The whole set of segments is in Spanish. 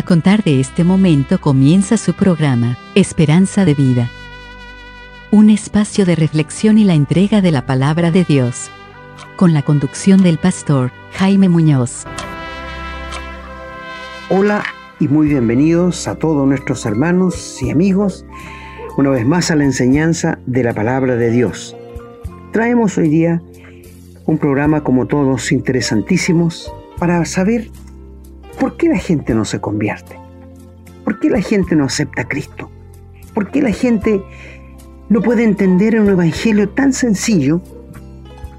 A contar de este momento comienza su programa, Esperanza de Vida. Un espacio de reflexión y la entrega de la palabra de Dios. Con la conducción del pastor Jaime Muñoz. Hola y muy bienvenidos a todos nuestros hermanos y amigos, una vez más a la enseñanza de la palabra de Dios. Traemos hoy día un programa como todos interesantísimos para saber ¿Por qué la gente no se convierte? ¿Por qué la gente no acepta a Cristo? ¿Por qué la gente no puede entender un evangelio tan sencillo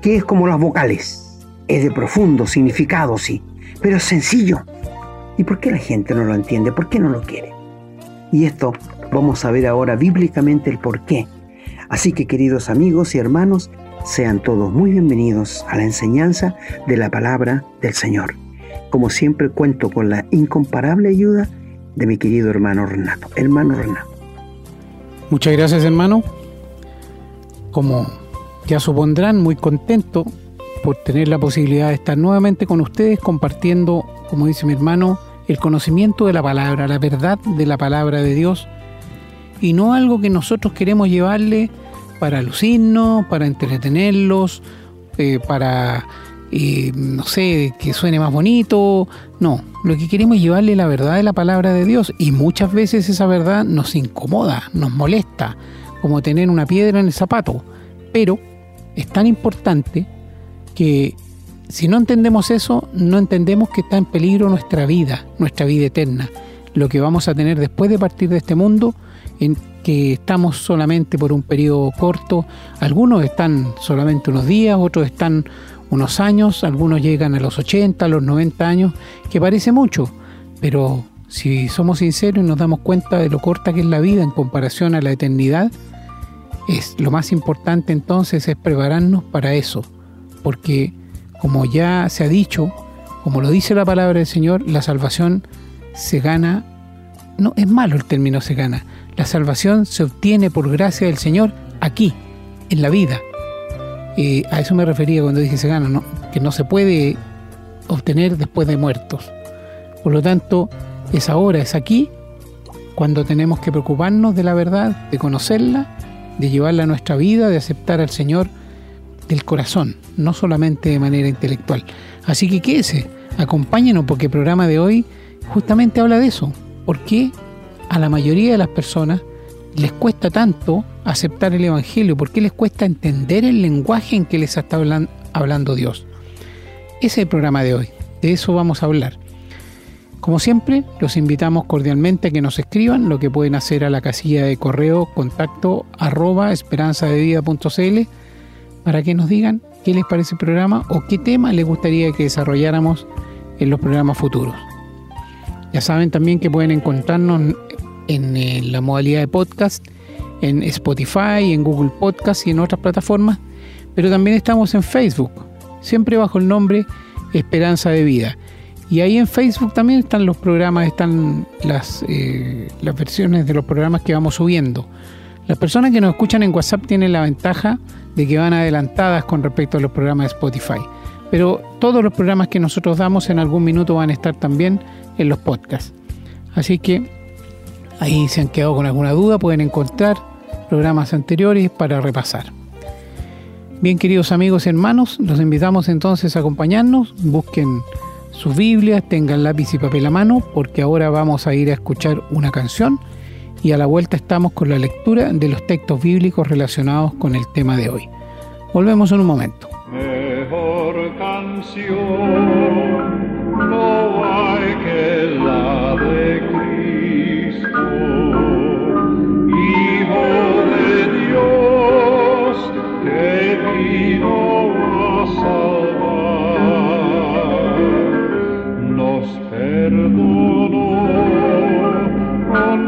que es como las vocales? Es de profundo significado, sí, pero es sencillo. ¿Y por qué la gente no lo entiende? ¿Por qué no lo quiere? Y esto vamos a ver ahora bíblicamente el por qué. Así que queridos amigos y hermanos, sean todos muy bienvenidos a la enseñanza de la palabra del Señor. Como siempre cuento con la incomparable ayuda de mi querido hermano Renato. Hermano Renato. Muchas gracias hermano. Como ya supondrán, muy contento por tener la posibilidad de estar nuevamente con ustedes compartiendo, como dice mi hermano, el conocimiento de la palabra, la verdad de la palabra de Dios y no algo que nosotros queremos llevarle para lucirnos, para entretenerlos, eh, para no sé, que suene más bonito. No, lo que queremos es llevarle la verdad de la palabra de Dios y muchas veces esa verdad nos incomoda, nos molesta, como tener una piedra en el zapato. Pero es tan importante que si no entendemos eso, no entendemos que está en peligro nuestra vida, nuestra vida eterna, lo que vamos a tener después de partir de este mundo, en que estamos solamente por un periodo corto, algunos están solamente unos días, otros están unos años, algunos llegan a los 80, a los 90 años, que parece mucho, pero si somos sinceros y nos damos cuenta de lo corta que es la vida en comparación a la eternidad, es lo más importante entonces es prepararnos para eso, porque como ya se ha dicho, como lo dice la palabra del Señor, la salvación se gana, no es malo el término se gana, la salvación se obtiene por gracia del Señor aquí, en la vida, a eso me refería cuando dije se gana, que no se puede obtener después de muertos. Por lo tanto, es ahora, es aquí, cuando tenemos que preocuparnos de la verdad, de conocerla, de llevarla a nuestra vida, de aceptar al Señor del corazón, no solamente de manera intelectual. Así que quédese, acompáñenos porque el programa de hoy justamente habla de eso. ¿Por qué a la mayoría de las personas les cuesta tanto aceptar el Evangelio? ¿Por qué les cuesta entender el lenguaje en que les está hablando Dios? Ese es el programa de hoy, de eso vamos a hablar. Como siempre, los invitamos cordialmente a que nos escriban, lo que pueden hacer a la casilla de correo contacto arroba esperanzadevida.cl para que nos digan qué les parece el programa o qué tema les gustaría que desarrolláramos en los programas futuros. Ya saben también que pueden encontrarnos en la modalidad de podcast en Spotify, en Google Podcast y en otras plataformas, pero también estamos en Facebook, siempre bajo el nombre Esperanza de Vida. Y ahí en Facebook también están los programas, están las, eh, las versiones de los programas que vamos subiendo. Las personas que nos escuchan en WhatsApp tienen la ventaja de que van adelantadas con respecto a los programas de Spotify. Pero todos los programas que nosotros damos en algún minuto van a estar también en los podcasts. Así que ahí se han quedado con alguna duda, pueden encontrar programas anteriores para repasar. Bien, queridos amigos y hermanos, los invitamos entonces a acompañarnos, busquen sus Biblias, tengan lápiz y papel a mano, porque ahora vamos a ir a escuchar una canción y a la vuelta estamos con la lectura de los textos bíblicos relacionados con el tema de hoy. Volvemos en un momento. Mejor canción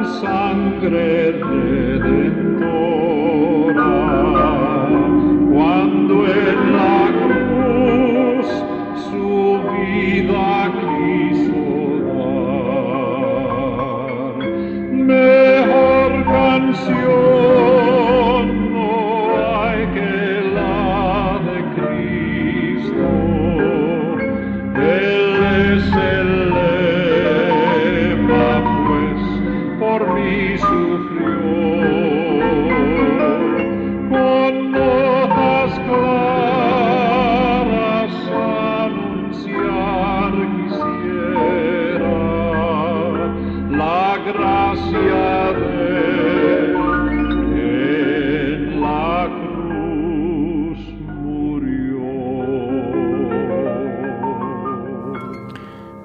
sangre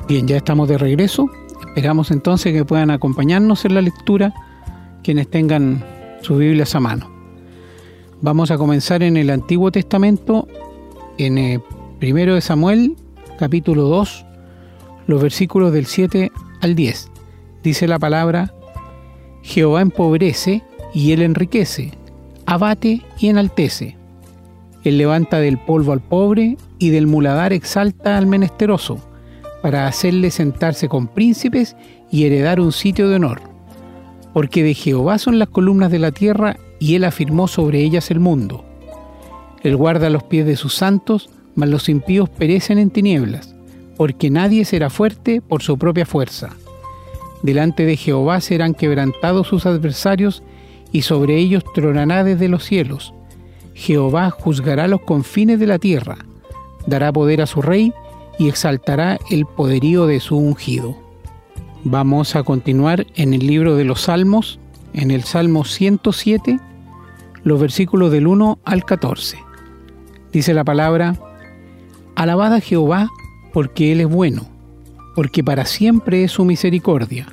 Bien, ya estamos de regreso. Esperamos entonces que puedan acompañarnos en la lectura quienes tengan sus Biblias a mano. Vamos a comenzar en el Antiguo Testamento, en el primero de Samuel, capítulo 2, los versículos del 7 al 10. Dice la palabra, Jehová empobrece y él enriquece, abate y enaltece. Él levanta del polvo al pobre y del muladar exalta al menesteroso, para hacerle sentarse con príncipes y heredar un sitio de honor. Porque de Jehová son las columnas de la tierra y él afirmó sobre ellas el mundo. Él guarda los pies de sus santos, mas los impíos perecen en tinieblas, porque nadie será fuerte por su propia fuerza. Delante de Jehová serán quebrantados sus adversarios, y sobre ellos tronará desde los cielos. Jehová juzgará los confines de la tierra, dará poder a su rey y exaltará el poderío de su ungido. Vamos a continuar en el libro de los Salmos, en el Salmo 107, los versículos del 1 al 14. Dice la palabra, Alabad a Jehová porque Él es bueno, porque para siempre es su misericordia.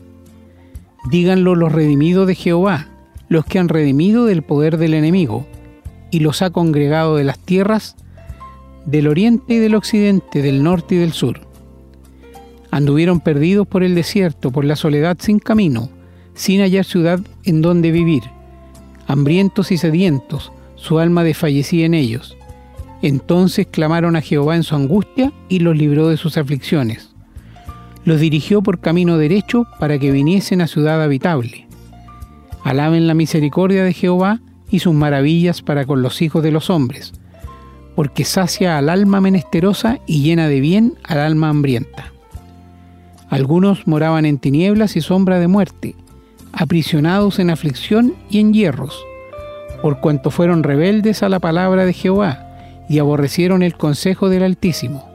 Díganlo los redimidos de Jehová, los que han redimido del poder del enemigo, y los ha congregado de las tierras, del oriente y del occidente, del norte y del sur. Anduvieron perdidos por el desierto, por la soledad sin camino, sin hallar ciudad en donde vivir. Hambrientos y sedientos, su alma desfallecía en ellos. Entonces clamaron a Jehová en su angustia y los libró de sus aflicciones. Los dirigió por camino derecho para que viniesen a ciudad habitable. Alaben la misericordia de Jehová y sus maravillas para con los hijos de los hombres, porque sacia al alma menesterosa y llena de bien al alma hambrienta. Algunos moraban en tinieblas y sombra de muerte, aprisionados en aflicción y en hierros, por cuanto fueron rebeldes a la palabra de Jehová y aborrecieron el consejo del Altísimo.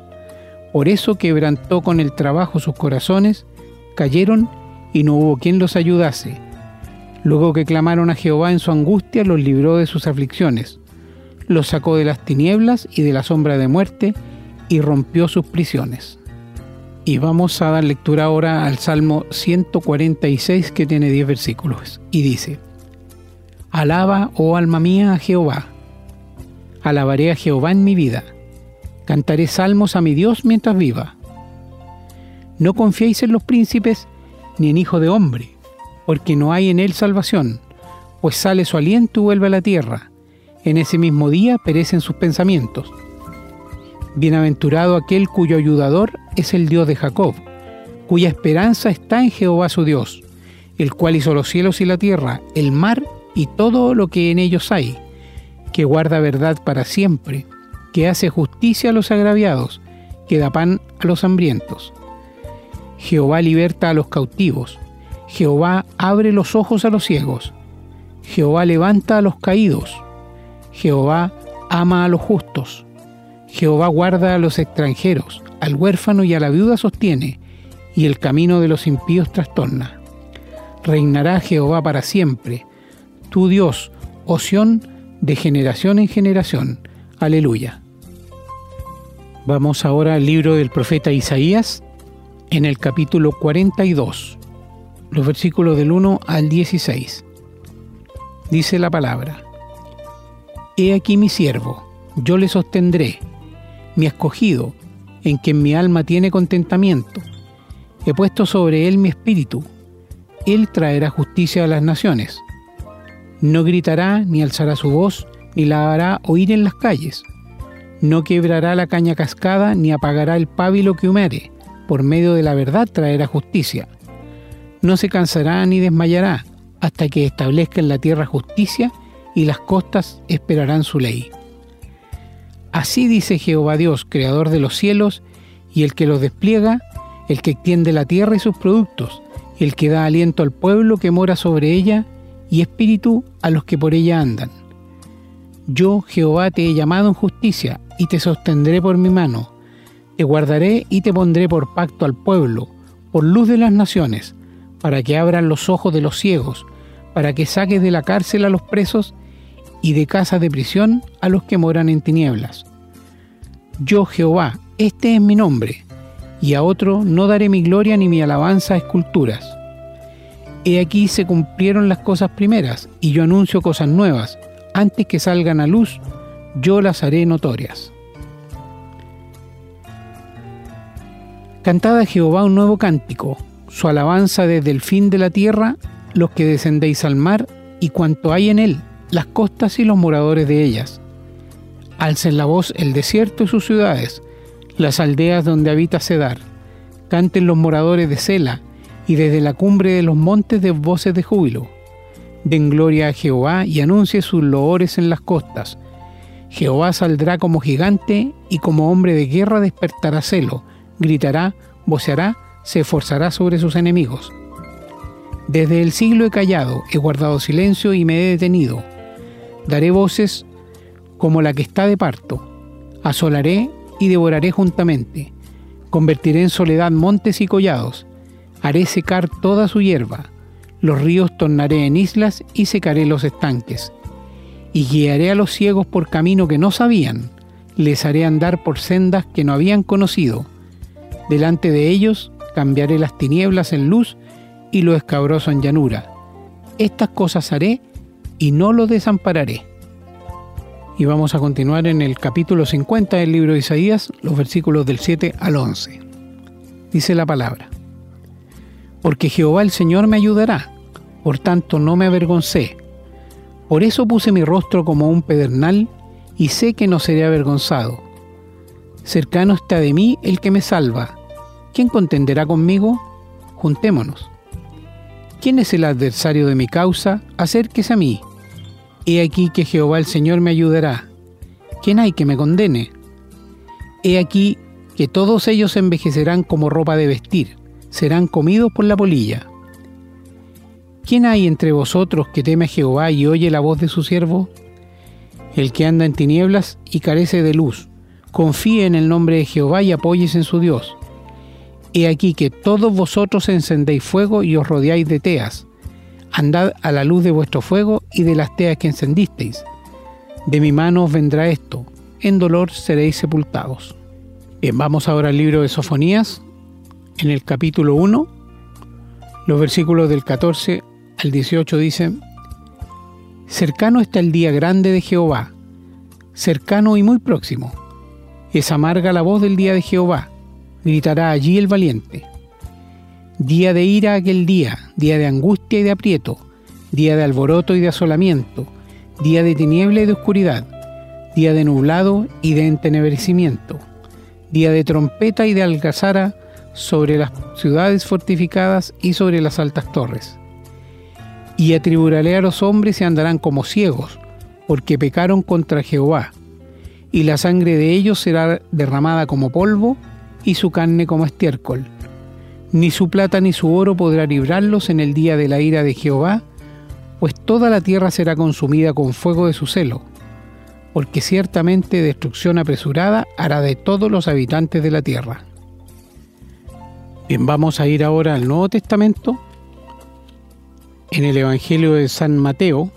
Por eso quebrantó con el trabajo sus corazones, cayeron y no hubo quien los ayudase. Luego que clamaron a Jehová en su angustia, los libró de sus aflicciones, los sacó de las tinieblas y de la sombra de muerte y rompió sus prisiones. Y vamos a dar lectura ahora al Salmo 146 que tiene 10 versículos y dice, Alaba, oh alma mía, a Jehová. Alabaré a Jehová en mi vida. Cantaré salmos a mi Dios mientras viva. No confiéis en los príncipes ni en hijo de hombre, porque no hay en él salvación, pues sale su aliento y vuelve a la tierra. En ese mismo día perecen sus pensamientos. Bienaventurado aquel cuyo ayudador es el Dios de Jacob, cuya esperanza está en Jehová su Dios, el cual hizo los cielos y la tierra, el mar y todo lo que en ellos hay, que guarda verdad para siempre, que hace justicia a los agraviados, que da pan a los hambrientos. Jehová liberta a los cautivos, Jehová abre los ojos a los ciegos, Jehová levanta a los caídos, Jehová ama a los justos. Jehová guarda a los extranjeros, al huérfano y a la viuda sostiene, y el camino de los impíos trastorna. Reinará Jehová para siempre, tu Dios, oción de generación en generación. Aleluya. Vamos ahora al libro del profeta Isaías, en el capítulo 42, los versículos del 1 al 16. Dice la palabra, He aquí mi siervo, yo le sostendré mi escogido, en quien mi alma tiene contentamiento. He puesto sobre él mi espíritu. Él traerá justicia a las naciones. No gritará ni alzará su voz, ni la hará oír en las calles. No quebrará la caña cascada, ni apagará el pábilo que humere. Por medio de la verdad traerá justicia. No se cansará ni desmayará, hasta que establezca en la tierra justicia, y las costas esperarán su ley. Así dice Jehová Dios, creador de los cielos, y el que los despliega, el que extiende la tierra y sus productos, el que da aliento al pueblo que mora sobre ella, y espíritu a los que por ella andan. Yo, Jehová, te he llamado en justicia, y te sostendré por mi mano. Te guardaré y te pondré por pacto al pueblo, por luz de las naciones, para que abran los ojos de los ciegos, para que saques de la cárcel a los presos y de casa de prisión a los que moran en tinieblas. Yo Jehová, este es mi nombre, y a otro no daré mi gloria ni mi alabanza a esculturas. He aquí se cumplieron las cosas primeras, y yo anuncio cosas nuevas. Antes que salgan a luz, yo las haré notorias. Cantad a Jehová un nuevo cántico, su alabanza desde el fin de la tierra, los que descendéis al mar y cuanto hay en él, las costas y los moradores de ellas. Alcen la voz el desierto y sus ciudades, las aldeas donde habita Cedar. Canten los moradores de Sela, y desde la cumbre de los montes de voces de júbilo. Den gloria a Jehová y anuncie sus loores en las costas. Jehová saldrá como gigante y como hombre de guerra despertará celo, gritará, voceará, se esforzará sobre sus enemigos. Desde el siglo he callado, he guardado silencio y me he detenido. Daré voces como la que está de parto. Asolaré y devoraré juntamente. Convertiré en soledad montes y collados. Haré secar toda su hierba. Los ríos tornaré en islas y secaré los estanques. Y guiaré a los ciegos por camino que no sabían. Les haré andar por sendas que no habían conocido. Delante de ellos cambiaré las tinieblas en luz y lo escabroso en llanura. Estas cosas haré y no lo desampararé. Y vamos a continuar en el capítulo 50 del libro de Isaías, los versículos del 7 al 11. Dice la palabra, Porque Jehová el Señor me ayudará, por tanto no me avergoncé. Por eso puse mi rostro como un pedernal y sé que no seré avergonzado. Cercano está de mí el que me salva ¿Quién contenderá conmigo? Juntémonos. ¿Quién es el adversario de mi causa? Acérquese a mí. He aquí que Jehová el Señor me ayudará. ¿Quién hay que me condene? He aquí que todos ellos envejecerán como ropa de vestir, serán comidos por la polilla. ¿Quién hay entre vosotros que teme a Jehová y oye la voz de su siervo? El que anda en tinieblas y carece de luz, confíe en el nombre de Jehová y apóyese en su Dios. He aquí que todos vosotros encendéis fuego y os rodeáis de teas. Andad a la luz de vuestro fuego y de las teas que encendisteis. De mi mano vendrá esto, en dolor seréis sepultados. Vamos ahora al libro de Sofonías, en el capítulo 1, los versículos del 14 al 18 dicen, Cercano está el día grande de Jehová, cercano y muy próximo. Es amarga la voz del día de Jehová gritará allí el valiente. Día de ira aquel día, día de angustia y de aprieto, día de alboroto y de asolamiento, día de tiniebla y de oscuridad, día de nublado y de entenebrecimiento, día de trompeta y de algazara sobre las ciudades fortificadas y sobre las altas torres. Y atribuiré a los hombres y andarán como ciegos, porque pecaron contra Jehová, y la sangre de ellos será derramada como polvo, y su carne como estiércol. Ni su plata ni su oro podrá librarlos en el día de la ira de Jehová, pues toda la tierra será consumida con fuego de su celo, porque ciertamente destrucción apresurada hará de todos los habitantes de la tierra. Bien, vamos a ir ahora al Nuevo Testamento, en el Evangelio de San Mateo,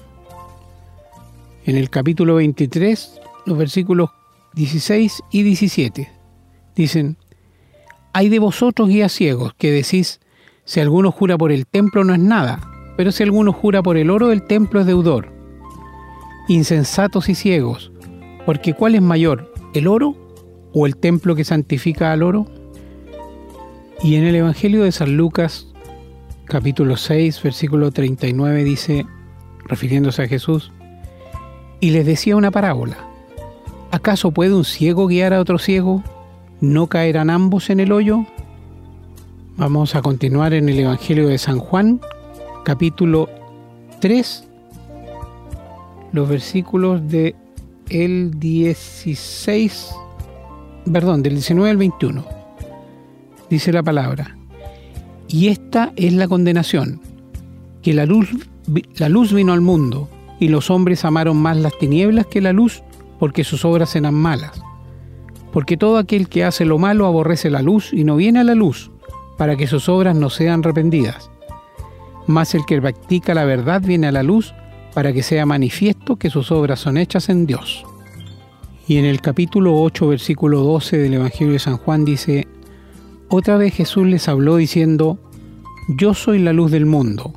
en el capítulo 23, los versículos 16 y 17. Dicen, hay de vosotros guías ciegos que decís, si alguno jura por el templo no es nada, pero si alguno jura por el oro el templo es deudor. Insensatos y ciegos, porque ¿cuál es mayor, el oro o el templo que santifica al oro? Y en el Evangelio de San Lucas, capítulo 6, versículo 39 dice, refiriéndose a Jesús, y les decía una parábola, ¿acaso puede un ciego guiar a otro ciego? ¿No caerán ambos en el hoyo? Vamos a continuar en el Evangelio de San Juan, capítulo 3, los versículos de el 16, perdón, del 19 al 21. Dice la palabra, y esta es la condenación, que la luz, la luz vino al mundo, y los hombres amaron más las tinieblas que la luz, porque sus obras eran malas porque todo aquel que hace lo malo aborrece la luz y no viene a la luz, para que sus obras no sean arrepentidas. Mas el que practica la verdad viene a la luz, para que sea manifiesto que sus obras son hechas en Dios. Y en el capítulo 8, versículo 12 del Evangelio de San Juan dice, Otra vez Jesús les habló diciendo, Yo soy la luz del mundo.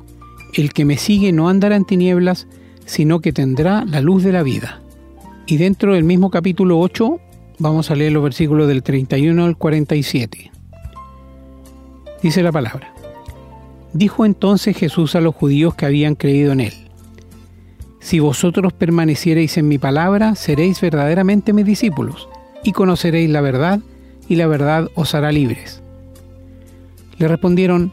El que me sigue no andará en tinieblas, sino que tendrá la luz de la vida. Y dentro del mismo capítulo 8 vamos a leer los versículos del 31 al 47. Dice la palabra. Dijo entonces Jesús a los judíos que habían creído en él. Si vosotros permaneciereis en mi palabra, seréis verdaderamente mis discípulos, y conoceréis la verdad, y la verdad os hará libres. Le respondieron,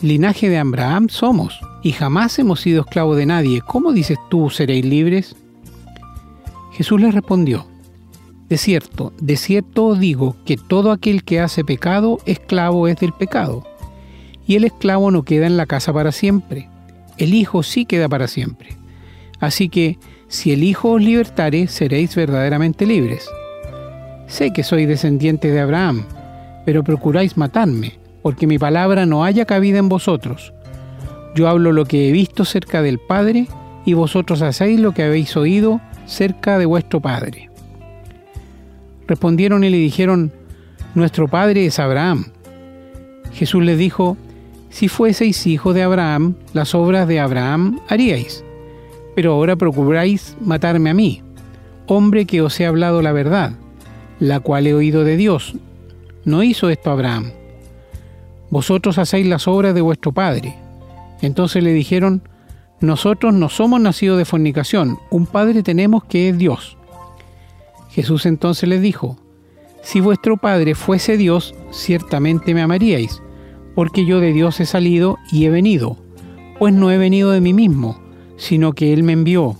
Linaje de Abraham somos, y jamás hemos sido esclavos de nadie. ¿Cómo dices tú seréis libres? Jesús les respondió, De cierto, de cierto os digo que todo aquel que hace pecado, esclavo es del pecado. Y el esclavo no queda en la casa para siempre, el Hijo sí queda para siempre. Así que, si el Hijo os libertare, seréis verdaderamente libres. Sé que soy descendiente de Abraham, pero procuráis matarme, porque mi palabra no haya cabida en vosotros. Yo hablo lo que he visto cerca del Padre, y vosotros hacéis lo que habéis oído cerca de vuestro Padre. Respondieron y le dijeron, Nuestro Padre es Abraham. Jesús les dijo, Si fueseis hijos de Abraham, las obras de Abraham haríais. Pero ahora procuráis matarme a mí, hombre que os he hablado la verdad la cual he oído de Dios. No hizo esto Abraham. Vosotros hacéis las obras de vuestro padre. Entonces le dijeron, nosotros no somos nacidos de fornicación, un padre tenemos que es Dios. Jesús entonces les dijo, si vuestro padre fuese Dios, ciertamente me amaríais, porque yo de Dios he salido y he venido, pues no he venido de mí mismo, sino que Él me envió.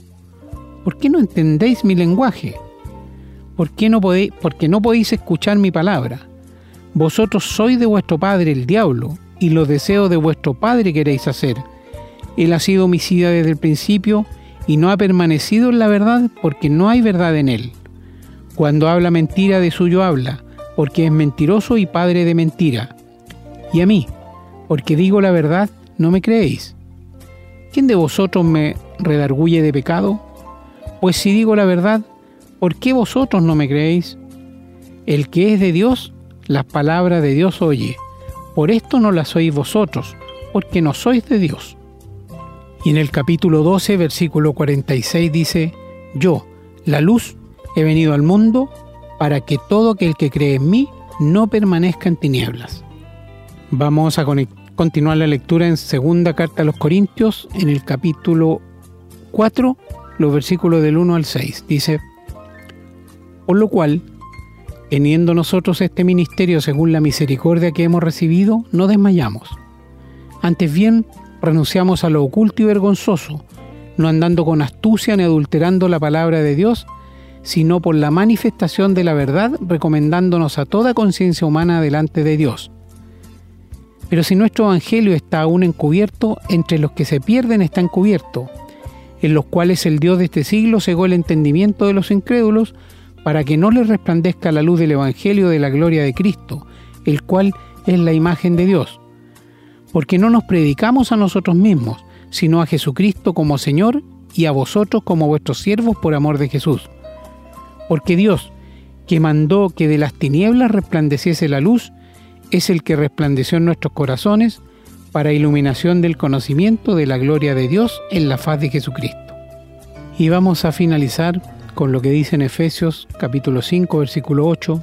¿Por qué no entendéis mi lenguaje? ¿Por qué no podéis, porque no podéis escuchar mi palabra? Vosotros sois de vuestro padre el diablo, y los deseos de vuestro padre queréis hacer. Él ha sido homicida desde el principio y no ha permanecido en la verdad porque no hay verdad en él. Cuando habla mentira de suyo habla, porque es mentiroso y padre de mentira. Y a mí, porque digo la verdad, no me creéis. ¿Quién de vosotros me redarguye de pecado? Pues si digo la verdad, ¿por qué vosotros no me creéis? El que es de Dios, las palabras de Dios oye. Por esto no las oís vosotros, porque no sois de Dios. Y en el capítulo 12, versículo 46 dice, Yo, la luz, he venido al mundo para que todo aquel que cree en mí no permanezca en tinieblas. Vamos a continuar la lectura en segunda carta a los Corintios, en el capítulo 4, los versículos del 1 al 6. Dice, por lo cual, teniendo nosotros este ministerio según la misericordia que hemos recibido, no desmayamos. Antes bien, renunciamos a lo oculto y vergonzoso, no andando con astucia ni adulterando la palabra de Dios, sino por la manifestación de la verdad, recomendándonos a toda conciencia humana delante de Dios. Pero si nuestro Evangelio está aún encubierto, entre los que se pierden está encubierto, en los cuales el Dios de este siglo cegó el entendimiento de los incrédulos, para que no les resplandezca la luz del Evangelio de la gloria de Cristo, el cual es la imagen de Dios. Porque no nos predicamos a nosotros mismos, sino a Jesucristo como Señor y a vosotros como vuestros siervos por amor de Jesús. Porque Dios, que mandó que de las tinieblas resplandeciese la luz, es el que resplandeció en nuestros corazones para iluminación del conocimiento de la gloria de Dios en la faz de Jesucristo. Y vamos a finalizar con lo que dice en Efesios capítulo 5 versículo 8,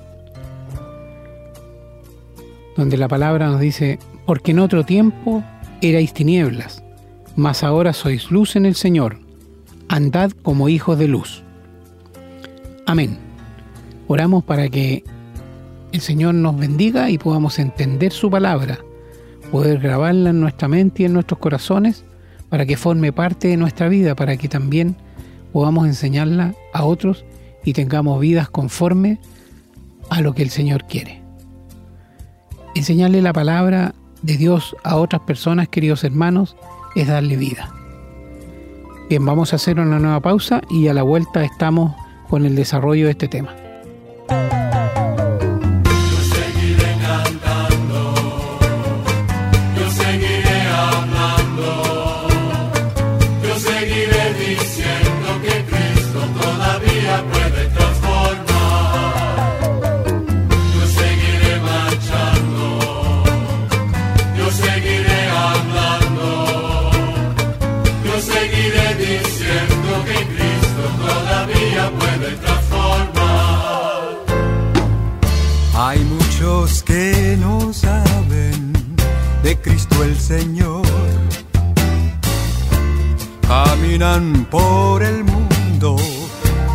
donde la palabra nos dice, porque en otro tiempo erais tinieblas, mas ahora sois luz en el Señor, andad como hijos de luz. Amén. Oramos para que el Señor nos bendiga y podamos entender su palabra, poder grabarla en nuestra mente y en nuestros corazones, para que forme parte de nuestra vida, para que también podamos enseñarla a otros y tengamos vidas conforme a lo que el Señor quiere. Enseñarle la palabra de Dios a otras personas, queridos hermanos, es darle vida. Bien, vamos a hacer una nueva pausa y a la vuelta estamos con el desarrollo de este tema. El Señor. Caminan por el mundo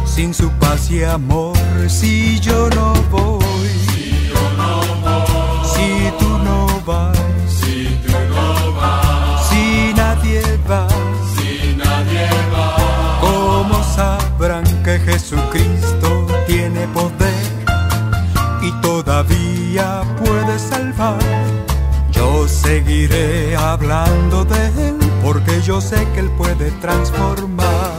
sin su paz y amor. Si yo no voy, yo sé que Él puede transformar.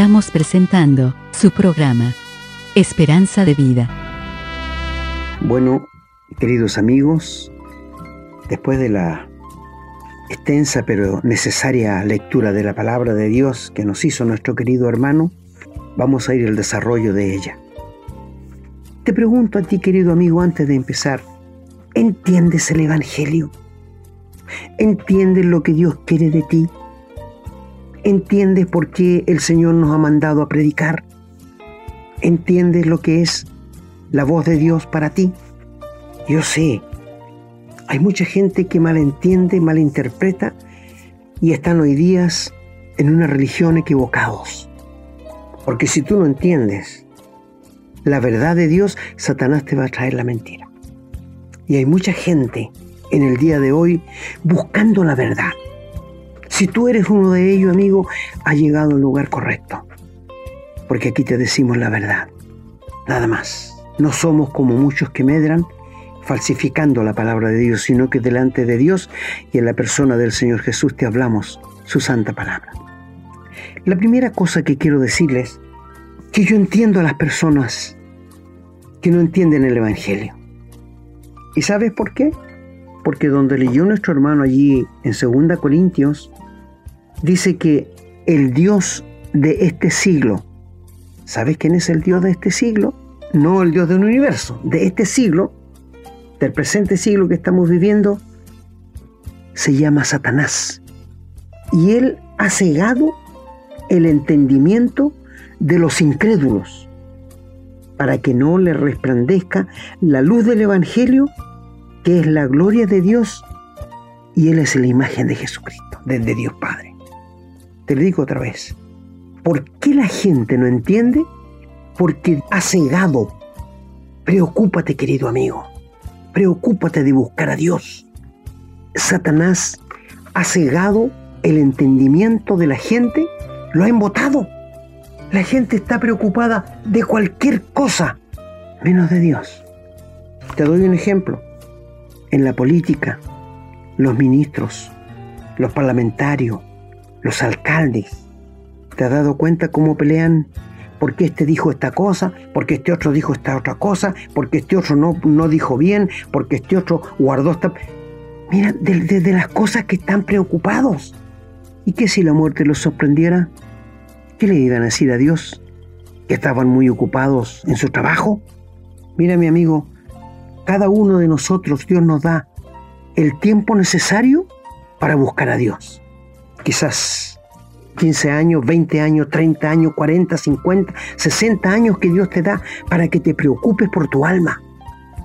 Estamos presentando su programa, Esperanza de Vida. Bueno, queridos amigos, después de la extensa pero necesaria lectura de la palabra de Dios que nos hizo nuestro querido hermano, vamos a ir al desarrollo de ella. Te pregunto a ti, querido amigo, antes de empezar, ¿entiendes el Evangelio? ¿Entiendes lo que Dios quiere de ti? ¿Entiendes por qué el Señor nos ha mandado a predicar? ¿Entiendes lo que es la voz de Dios para ti? Yo sé, hay mucha gente que malentiende, malinterpreta y están hoy días en una religión equivocados. Porque si tú no entiendes la verdad de Dios, Satanás te va a traer la mentira. Y hay mucha gente en el día de hoy buscando la verdad. Si tú eres uno de ellos, amigo, ha llegado al lugar correcto. Porque aquí te decimos la verdad. Nada más. No somos como muchos que medran falsificando la palabra de Dios, sino que delante de Dios y en la persona del Señor Jesús te hablamos su santa palabra. La primera cosa que quiero decirles que yo entiendo a las personas que no entienden el Evangelio. ¿Y sabes por qué? Porque donde leyó nuestro hermano allí en 2 Corintios, dice que el Dios de este siglo, ¿sabes quién es el Dios de este siglo? No el Dios del universo, de este siglo, del presente siglo que estamos viviendo, se llama Satanás. Y él ha cegado el entendimiento de los incrédulos para que no le resplandezca la luz del Evangelio, que es la gloria de Dios, y Él es la imagen de Jesucristo, desde Dios Padre. Te lo digo otra vez. ¿Por qué la gente no entiende? Porque ha cegado. Preocúpate, querido amigo. Preocúpate de buscar a Dios. Satanás ha cegado el entendimiento de la gente, lo ha embotado. La gente está preocupada de cualquier cosa, menos de Dios. Te doy un ejemplo. En la política, los ministros, los parlamentarios, los alcaldes, ¿te has dado cuenta cómo pelean? Porque este dijo esta cosa, porque este otro dijo esta otra cosa, porque este otro no, no dijo bien, porque este otro guardó esta... Mira, desde de, las cosas que están preocupados. ¿Y qué si la muerte los sorprendiera? ¿Qué le iban a decir a Dios? ¿Que estaban muy ocupados en su trabajo? Mira, mi amigo, cada uno de nosotros Dios nos da el tiempo necesario para buscar a Dios. Quizás 15 años, 20 años, 30 años, 40, 50, 60 años que Dios te da para que te preocupes por tu alma,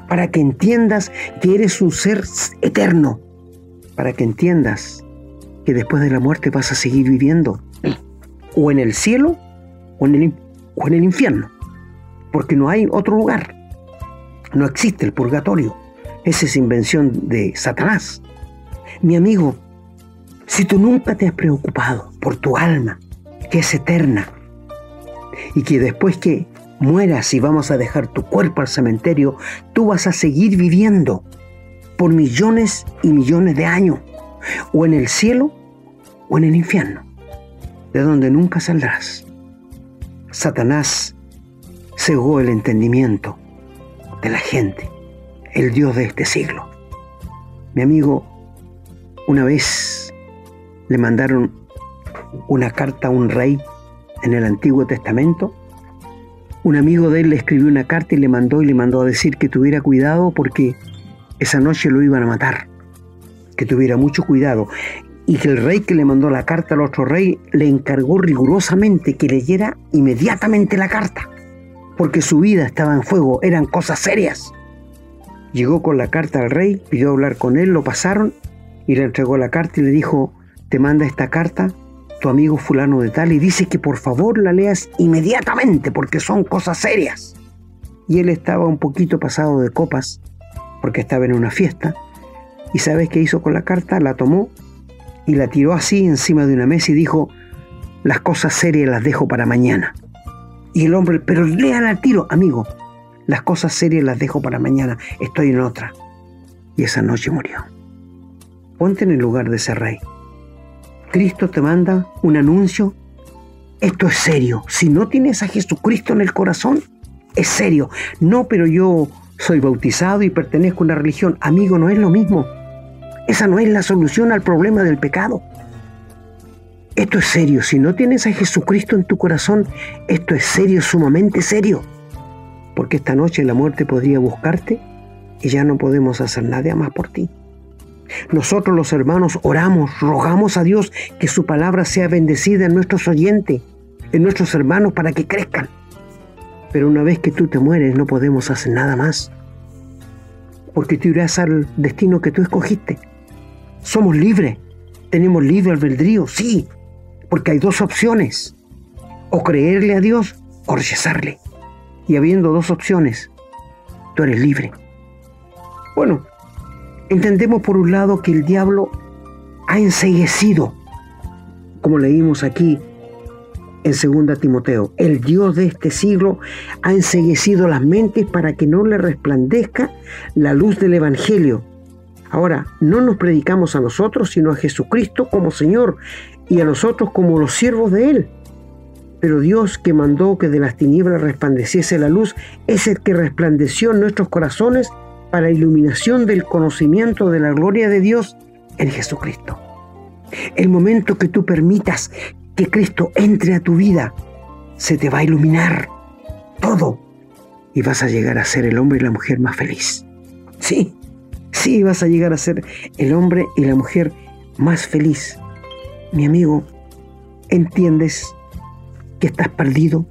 para que entiendas que eres un ser eterno, para que entiendas que después de la muerte vas a seguir viviendo o en el cielo o en el, o en el infierno, porque no hay otro lugar. No existe el purgatorio. Esa es invención de Satanás. Mi amigo, si tú nunca te has preocupado por tu alma, que es eterna, y que después que mueras y vamos a dejar tu cuerpo al cementerio, tú vas a seguir viviendo por millones y millones de años, o en el cielo o en el infierno, de donde nunca saldrás. Satanás cegó el entendimiento de la gente, el Dios de este siglo. Mi amigo, una vez le mandaron una carta a un rey en el Antiguo Testamento. Un amigo de él le escribió una carta y le mandó y le mandó a decir que tuviera cuidado porque esa noche lo iban a matar, que tuviera mucho cuidado y que el rey que le mandó la carta al otro rey le encargó rigurosamente que leyera inmediatamente la carta, porque su vida estaba en fuego, eran cosas serias. Llegó con la carta al rey, pidió hablar con él, lo pasaron y le entregó la carta y le dijo, te manda esta carta tu amigo fulano de tal y dice que por favor la leas inmediatamente porque son cosas serias. Y él estaba un poquito pasado de copas porque estaba en una fiesta. ¿Y sabes qué hizo con la carta? La tomó y la tiró así encima de una mesa y dijo, las cosas serias las dejo para mañana. Y el hombre, pero léala al tiro, amigo, las cosas serias las dejo para mañana, estoy en otra. Y esa noche murió. Ponte en el lugar de ese rey. Cristo te manda un anuncio. Esto es serio. Si no tienes a Jesucristo en el corazón, es serio. No, pero yo soy bautizado y pertenezco a una religión. Amigo, no es lo mismo. Esa no es la solución al problema del pecado. Esto es serio. Si no tienes a Jesucristo en tu corazón, esto es serio, sumamente serio. Porque esta noche la muerte podría buscarte y ya no podemos hacer nada más por ti. Nosotros los hermanos oramos, rogamos a Dios que su palabra sea bendecida en nuestros oyentes, en nuestros hermanos para que crezcan. Pero una vez que tú te mueres no podemos hacer nada más. Porque tú irás al destino que tú escogiste. Somos libres. Tenemos libre albedrío, sí. Porque hay dos opciones. O creerle a Dios o rechazarle. Y habiendo dos opciones, tú eres libre. Bueno, entendemos por un lado que el diablo ha enseguecido, como leímos aquí en 2 Timoteo. El Dios de este siglo ha enseguecido las mentes para que no le resplandezca la luz del Evangelio. Ahora, no nos predicamos a nosotros, sino a Jesucristo como Señor y a nosotros como los siervos de Él. Pero Dios que mandó que de las tinieblas resplandeciese la luz es el que resplandeció en nuestros corazones para iluminación del conocimiento de la gloria de Dios en Jesucristo. El momento que tú permitas que Cristo entre a tu vida, se te va a iluminar todo y vas a llegar a ser el hombre y la mujer más feliz. Sí, sí vas a llegar a ser el hombre y la mujer más feliz. Mi amigo, ¿entiendes que estás perdido?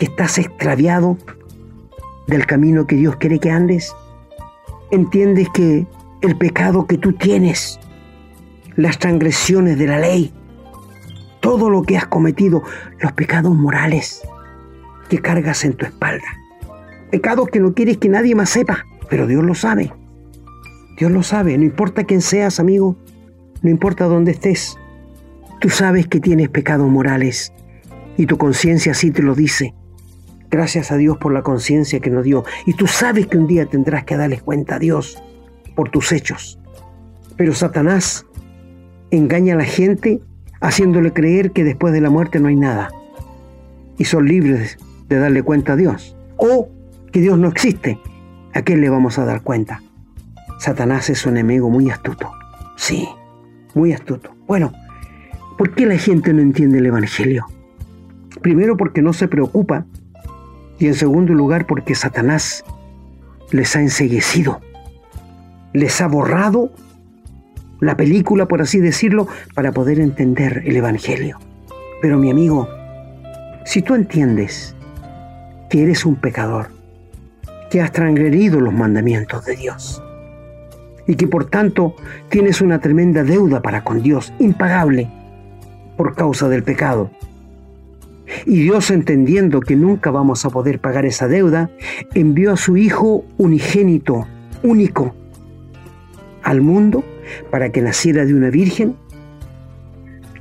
¿Que estás extraviado del camino que Dios quiere que andes? ¿Entiendes que el pecado que tú tienes, las transgresiones de la ley, todo lo que has cometido, los pecados morales que cargas en tu espalda. Pecados que no quieres que nadie más sepa, pero Dios lo sabe. Dios lo sabe, no importa quién seas, amigo, no importa dónde estés. Tú sabes que tienes pecados morales y tu conciencia así te lo dice. Gracias a Dios por la conciencia que nos dio. Y tú sabes que un día tendrás que darles cuenta a Dios por tus hechos. Pero Satanás engaña a la gente haciéndole creer que después de la muerte no hay nada. Y son libres de darle cuenta a Dios. O que Dios no existe. ¿A quién le vamos a dar cuenta? Satanás es un enemigo muy astuto. Sí, muy astuto. Bueno, ¿por qué la gente no entiende el Evangelio? Primero porque no se preocupa y en segundo lugar porque Satanás les ha enseguecido, les ha borrado la película, por así decirlo, para poder entender el Evangelio. Pero mi amigo, si tú entiendes que eres un pecador, que has transgredido los mandamientos de Dios y que por tanto tienes una tremenda deuda para con Dios, impagable, por causa del pecado. Y Dios, entendiendo que nunca vamos a poder pagar esa deuda, envió a su Hijo unigénito, único, al mundo para que naciera de una virgen,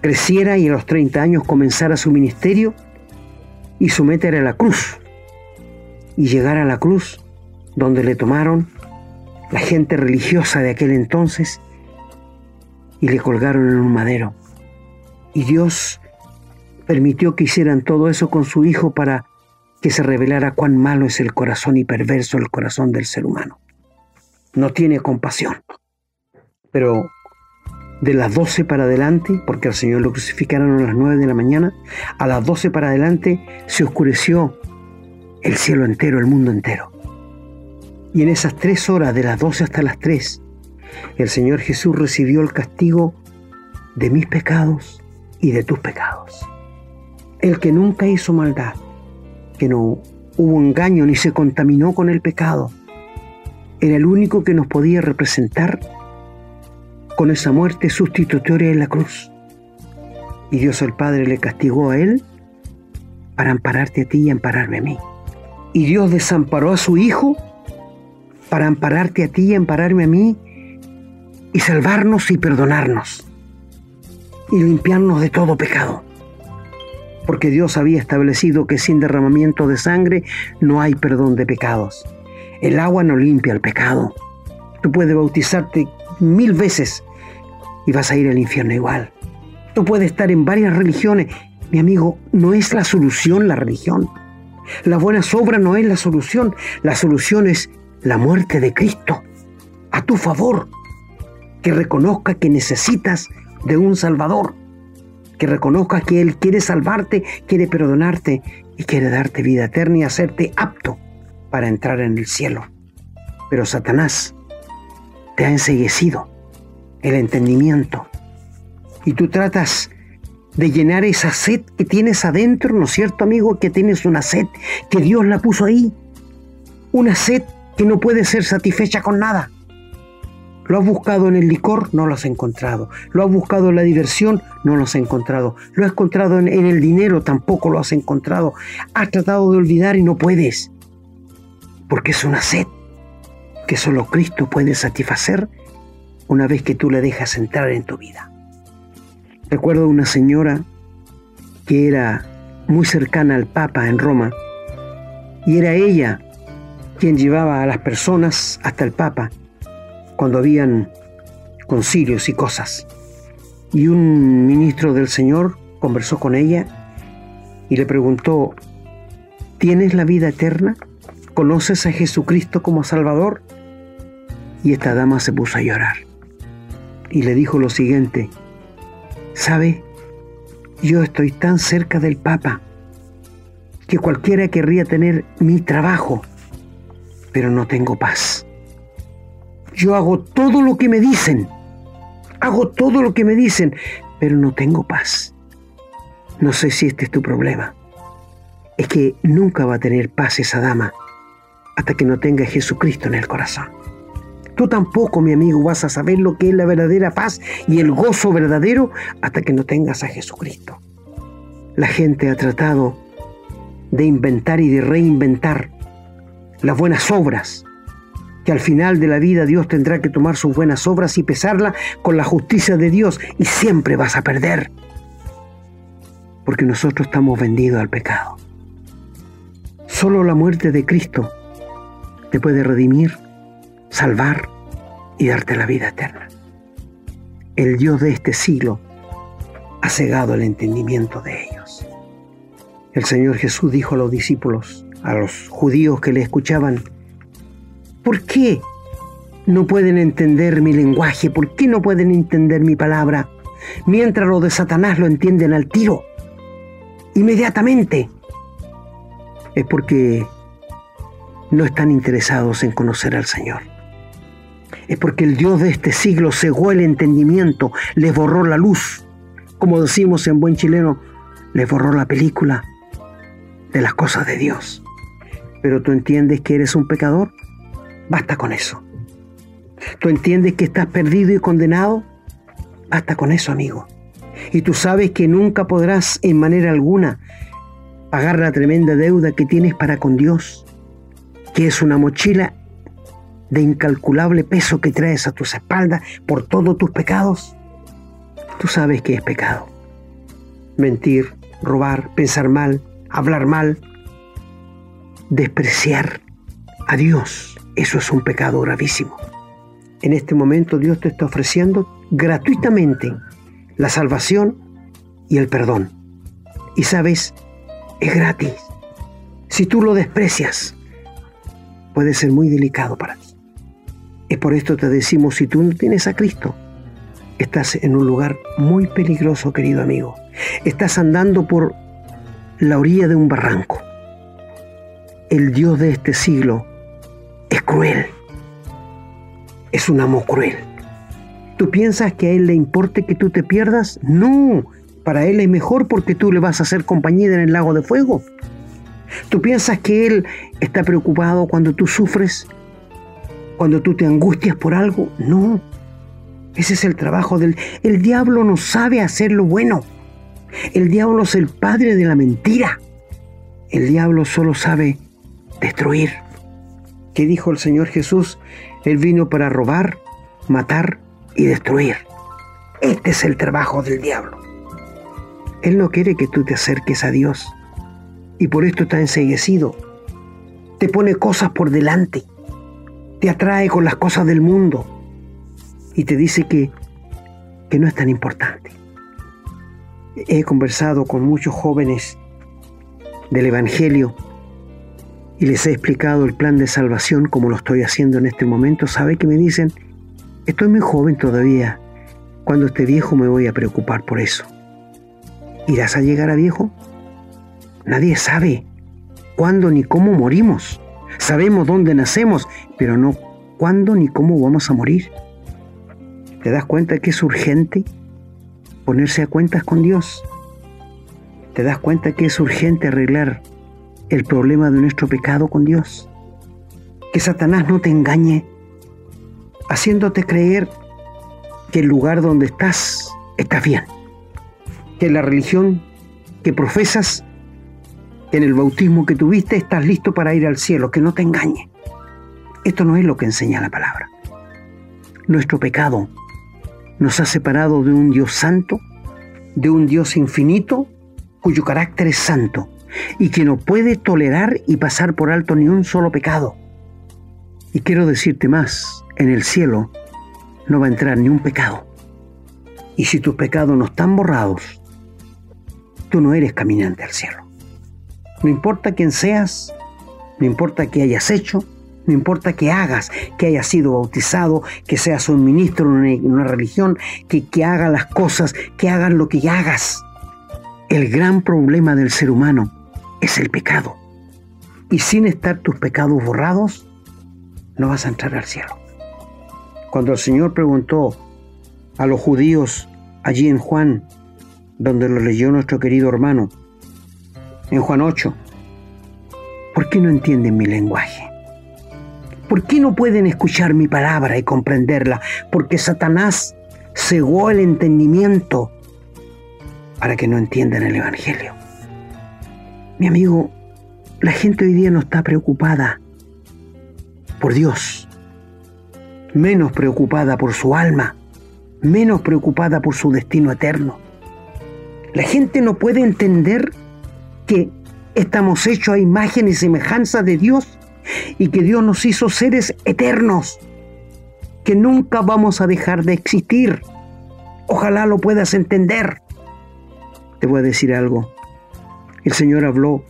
creciera y a los 30 años comenzara su ministerio y sometiera a la cruz. Y llegara a la cruz donde le tomaron la gente religiosa de aquel entonces y le colgaron en un madero. Y Dios permitió que hicieran todo eso con su Hijo para que se revelara cuán malo es el corazón y perverso el corazón del ser humano. No tiene compasión. Pero de las 12 para adelante, porque al Señor lo crucificaron a las 9 de la mañana, a las 12 para adelante se oscureció el cielo entero, el mundo entero. Y en esas tres horas, de las 12 hasta las 3, el Señor Jesús recibió el castigo de mis pecados y de tus pecados. El que nunca hizo maldad, que no hubo engaño ni se contaminó con el pecado, era el único que nos podía representar con esa muerte sustitutoria en la cruz. Y Dios el Padre le castigó a él para ampararte a ti y ampararme a mí. Y Dios desamparó a su Hijo para ampararte a ti y ampararme a mí y salvarnos y perdonarnos y limpiarnos de todo pecado. Porque Dios había establecido que sin derramamiento de sangre no hay perdón de pecados. El agua no limpia el pecado. Tú puedes bautizarte mil veces y vas a ir al infierno igual. Tú puedes estar en varias religiones. Mi amigo, no es la solución la religión. La buena obras no es la solución. La solución es la muerte de Cristo a tu favor. Que reconozca que necesitas de un Salvador. Que reconozca que Él quiere salvarte, quiere perdonarte y quiere darte vida eterna y hacerte apto para entrar en el cielo. Pero Satanás te ha enseguecido el entendimiento. Y tú tratas de llenar esa sed que tienes adentro, ¿no es cierto, amigo? Que tienes una sed que Dios la puso ahí. Una sed que no puede ser satisfecha con nada. Lo has buscado en el licor, no lo has encontrado. Lo has buscado en la diversión, no lo has encontrado. Lo has encontrado en, el dinero, tampoco lo has encontrado. Has tratado de olvidar y no puedes. Porque es una sed que solo Cristo puede satisfacer una vez que tú la dejas entrar en tu vida. Recuerdo una señora que era muy cercana al Papa en Roma y era ella quien llevaba a las personas hasta el Papa cuando habían concilios y cosas. Y un ministro del Señor conversó con ella y le preguntó, ¿tienes la vida eterna? ¿Conoces a Jesucristo como Salvador? Y esta dama se puso a llorar y le dijo lo siguiente, ¿sabe? Yo estoy tan cerca del Papa que cualquiera querría tener mi trabajo, pero no tengo paz. Yo hago todo lo que me dicen, hago todo lo que me dicen, pero no tengo paz. No sé si este es tu problema. Es que nunca va a tener paz esa dama hasta que no tenga Jesucristo en el corazón. Tú tampoco, mi amigo, vas a saber lo que es la verdadera paz y el gozo verdadero hasta que no tengas a Jesucristo. La gente ha tratado de inventar y de reinventar las buenas obras, que al final de la vida Dios tendrá que tomar sus buenas obras y pesarla con la justicia de Dios y siempre vas a perder, porque nosotros estamos vendidos al pecado. Solo la muerte de Cristo te puede redimir salvar y darte la vida eterna. El Dios de este siglo ha cegado el entendimiento de ellos. El Señor Jesús dijo a los discípulos, a los judíos que le escuchaban, ¿por qué no pueden entender mi lenguaje? ¿Por qué no pueden entender mi palabra? Mientras los de Satanás lo entienden al tiro, inmediatamente. Es porque no están interesados en conocer al Señor es porque el Dios de este siglo cegó el entendimiento, les borró la luz. Como decimos en buen chileno, les borró la película de las cosas de Dios. Pero tú entiendes que eres un pecador, basta con eso. Tú entiendes que estás perdido y condenado, basta con eso, amigo. Y tú sabes que nunca podrás en manera alguna pagar la tremenda deuda que tienes para con Dios, que es una mochila de incalculable peso que traes a tus espaldas por todos tus pecados? Tú sabes que es pecado. Mentir, robar, pensar mal, hablar mal, despreciar a Dios. Eso es un pecado gravísimo. En este momento Dios te está ofreciendo gratuitamente la salvación y el perdón. Y sabes, es gratis. Si tú lo desprecias, puede ser muy delicado para ti. Es por esto te decimos, si tú no tienes a Cristo, estás en un lugar muy peligroso, querido amigo. Estás andando por la orilla de un barranco. El Dios de este siglo es cruel. Es un amo cruel. ¿Tú piensas que a Él le importe que tú te pierdas? No, para Él es mejor porque tú le vas a hacer compañía en el lago de fuego. ¿Tú piensas que Él está preocupado cuando tú sufres? ¿Cuando tú te angustias por algo? No. Ese es el trabajo del... El diablo no sabe hacer lo bueno. El diablo es el padre de la mentira. El diablo solo sabe destruir. ¿Qué dijo el Señor Jesús? Él vino para robar, matar y destruir. Este es el trabajo del diablo. Él no quiere que tú te acerques a Dios y por esto está enseguecido. Te pone cosas por delante, te atrae con las cosas del mundo y te dice que, que no es tan importante. He conversado con muchos jóvenes del Evangelio y les he explicado el plan de salvación como lo estoy haciendo en este momento. ¿Sabe que me dicen? Estoy muy joven todavía. Cuando esté viejo me voy a preocupar por eso. ¿Irás a llegar a viejo? Nadie sabe cuándo ni cómo morimos. Sabemos dónde nacemos, pero no cuándo ni cómo vamos a morir. ¿Te das cuenta que es urgente ponerse a cuentas con Dios? ¿Te das cuenta que es urgente arreglar el problema de nuestro pecado con Dios? Que Satanás no te engañe haciéndote creer que el lugar donde estás está bien, que la religión que profesas en el bautismo que tuviste estás listo para ir al cielo, que no te engañe. Esto no es lo que enseña la palabra. Nuestro pecado nos ha separado de un Dios santo, de un Dios infinito, cuyo carácter es santo y que no puede tolerar y pasar por alto ni un solo pecado. Y quiero decirte más, en el cielo no va a entrar ni un pecado. Y si tus pecados no están borrados, tú no eres caminante al cielo. No importa quién seas, no importa qué hayas hecho, no importa qué hagas, que hayas sido bautizado, que seas un ministro en una, religión, que, que hagas las cosas, que hagas lo que hagas. El gran problema del ser humano es el pecado. Y sin estar tus pecados borrados, no vas a entrar al cielo. Cuando el Señor preguntó a los judíos allí en Juan, donde lo leyó nuestro querido hermano, en Juan 8. ¿Por qué no entienden mi lenguaje? ¿Por qué no pueden escuchar mi palabra y comprenderla? Porque Satanás cegó el entendimiento para que no entiendan el Evangelio. Mi amigo, la gente hoy día no está preocupada por Dios, menos preocupada por su alma, menos preocupada por su destino eterno. La gente no puede entender que estamos hechos a imagen y semejanza de Dios y que Dios nos hizo seres eternos, que nunca vamos a dejar de existir. Ojalá lo puedas entender. Te voy a decir algo. El Señor habló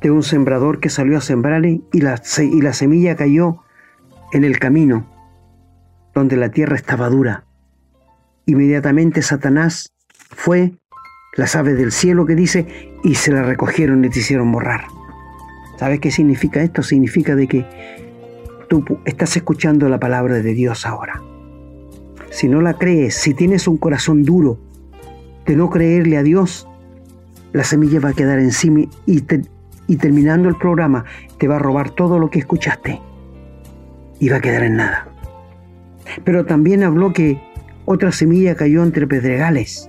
de un sembrador que salió a sembrar y la, y la semilla cayó en el camino donde la tierra estaba dura. Inmediatamente Satanás fue las aves del cielo que dice, y se la recogieron y te hicieron borrar. ¿Sabes qué significa esto? Significa de que tú estás escuchando la palabra de Dios ahora. Si no la crees, si tienes un corazón duro de no creerle a Dios, la semilla va a quedar encima y, terminando el programa te va a robar todo lo que escuchaste y va a quedar en nada. Pero también habló que otra semilla cayó entre pedregales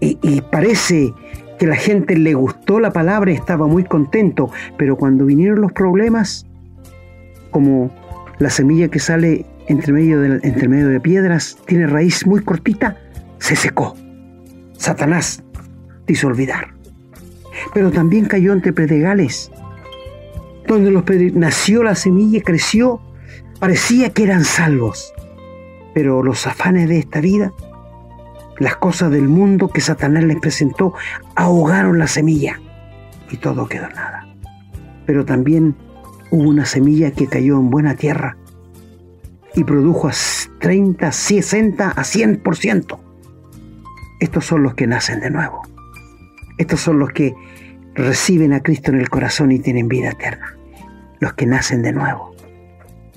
y, parece que la gente le gustó la palabra y estaba muy contento, pero cuando vinieron los problemas, como la semilla que sale entre entre medio de piedras tiene raíz muy cortita, se secó. Satanás te hizo olvidar. Pero también cayó entre pedregales, donde los nació la semilla, creció, parecía que eran salvos. Pero los afanes de esta vida Las cosas del mundo que Satanás les presentó ahogaron la semilla y todo quedó nada. Pero también hubo una semilla que cayó en buena tierra y produjo a 30, 60, a 100%. Estos son los que nacen de nuevo. Estos son los que reciben a Cristo en el corazón y tienen vida eterna. Los que nacen de nuevo.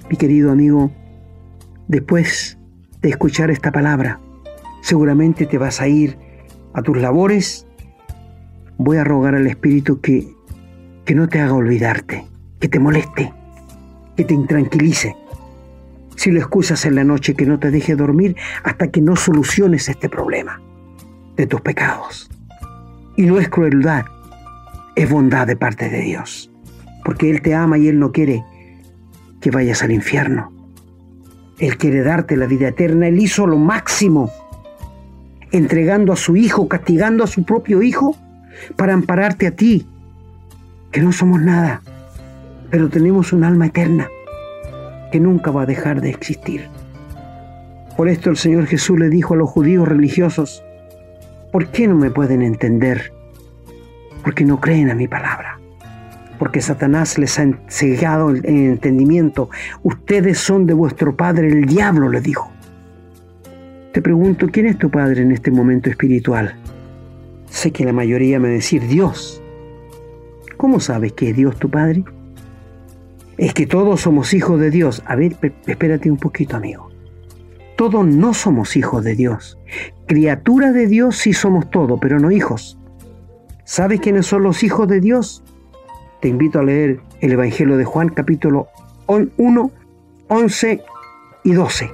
Mi querido amigo, después de escuchar esta palabra, seguramente te vas a ir a tus labores. Voy a rogar al Espíritu que, que no te haga olvidarte, que te moleste, que te intranquilice. Si lo excusas en la noche, que no te deje dormir hasta que no soluciones este problema de tus pecados. Y no es crueldad, es bondad de parte de Dios. Porque Él te ama y Él no quiere que vayas al infierno. Él quiere darte la vida eterna. Él hizo lo máximo, entregando a su Hijo, castigando a su propio Hijo, para ampararte a ti, que no somos nada, pero tenemos un alma eterna que nunca va a dejar de existir. Por esto el Señor Jesús le dijo a los judíos religiosos, ¿por qué no me pueden entender? Porque no creen a mi palabra. Porque Satanás les ha cegado el entendimiento. Ustedes son de vuestro padre el diablo, le dijo. Te pregunto, ¿quién es tu padre en este momento espiritual? Sé que la mayoría me va decir Dios. ¿Cómo sabes que es Dios tu padre? Es que todos somos hijos de Dios. A ver, espérate un poquito, amigo. Todos no somos hijos de Dios. Criatura de Dios sí somos todos, pero no hijos. ¿Sabes quiénes son los hijos de Dios? Te invito a leer el Evangelio de Juan capítulo 1, 11 y 12.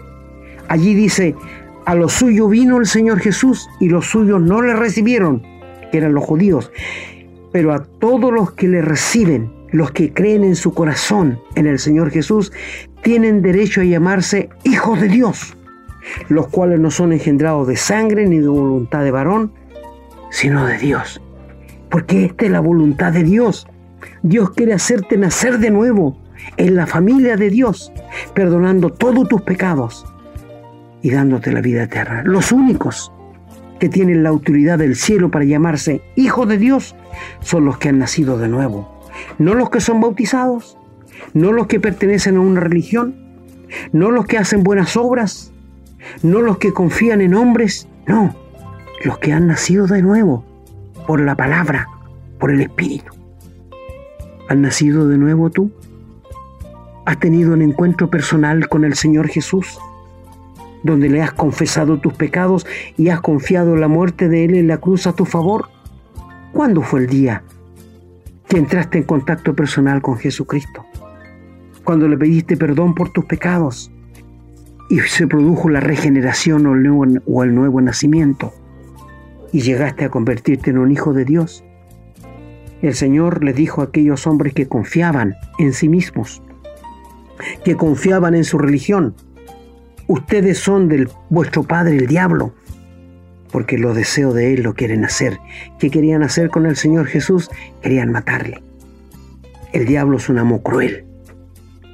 Allí dice, a lo suyo vino el Señor Jesús y los suyos no le recibieron, que eran los judíos. Pero a todos los que le reciben, los que creen en su corazón en el Señor Jesús, tienen derecho a llamarse hijos de Dios los cuales no son engendrados de sangre ni de voluntad de varón, sino de Dios. Porque esta es la voluntad de Dios. Dios quiere hacerte nacer de nuevo en la familia de Dios, perdonando todos tus pecados y dándote la vida eterna. Los únicos que tienen la autoridad del cielo para llamarse hijos de Dios son los que han nacido de nuevo. No los que son bautizados, no los que pertenecen a una religión, no los que hacen buenas obras, no los que confían en hombres, no, los que han nacido de nuevo por la palabra, por el Espíritu. ¿Has nacido de nuevo tú? ¿Has tenido un encuentro personal con el Señor Jesús? donde le has confesado tus pecados y has confiado la muerte de Él en la cruz a tu favor? ¿Cuándo fue el día que entraste en contacto personal con Jesucristo? Cuando le pediste perdón por tus pecados y se produjo la regeneración o el, nuevo, nacimiento y llegaste a convertirte en un hijo de Dios. El Señor le dijo a aquellos hombres que confiaban en sí mismos, que confiaban en su religión, ustedes son del vuestro padre el diablo, porque los deseos de él lo quieren hacer. ¿Qué querían hacer con el Señor Jesús? Querían matarle. El diablo es un amo cruel.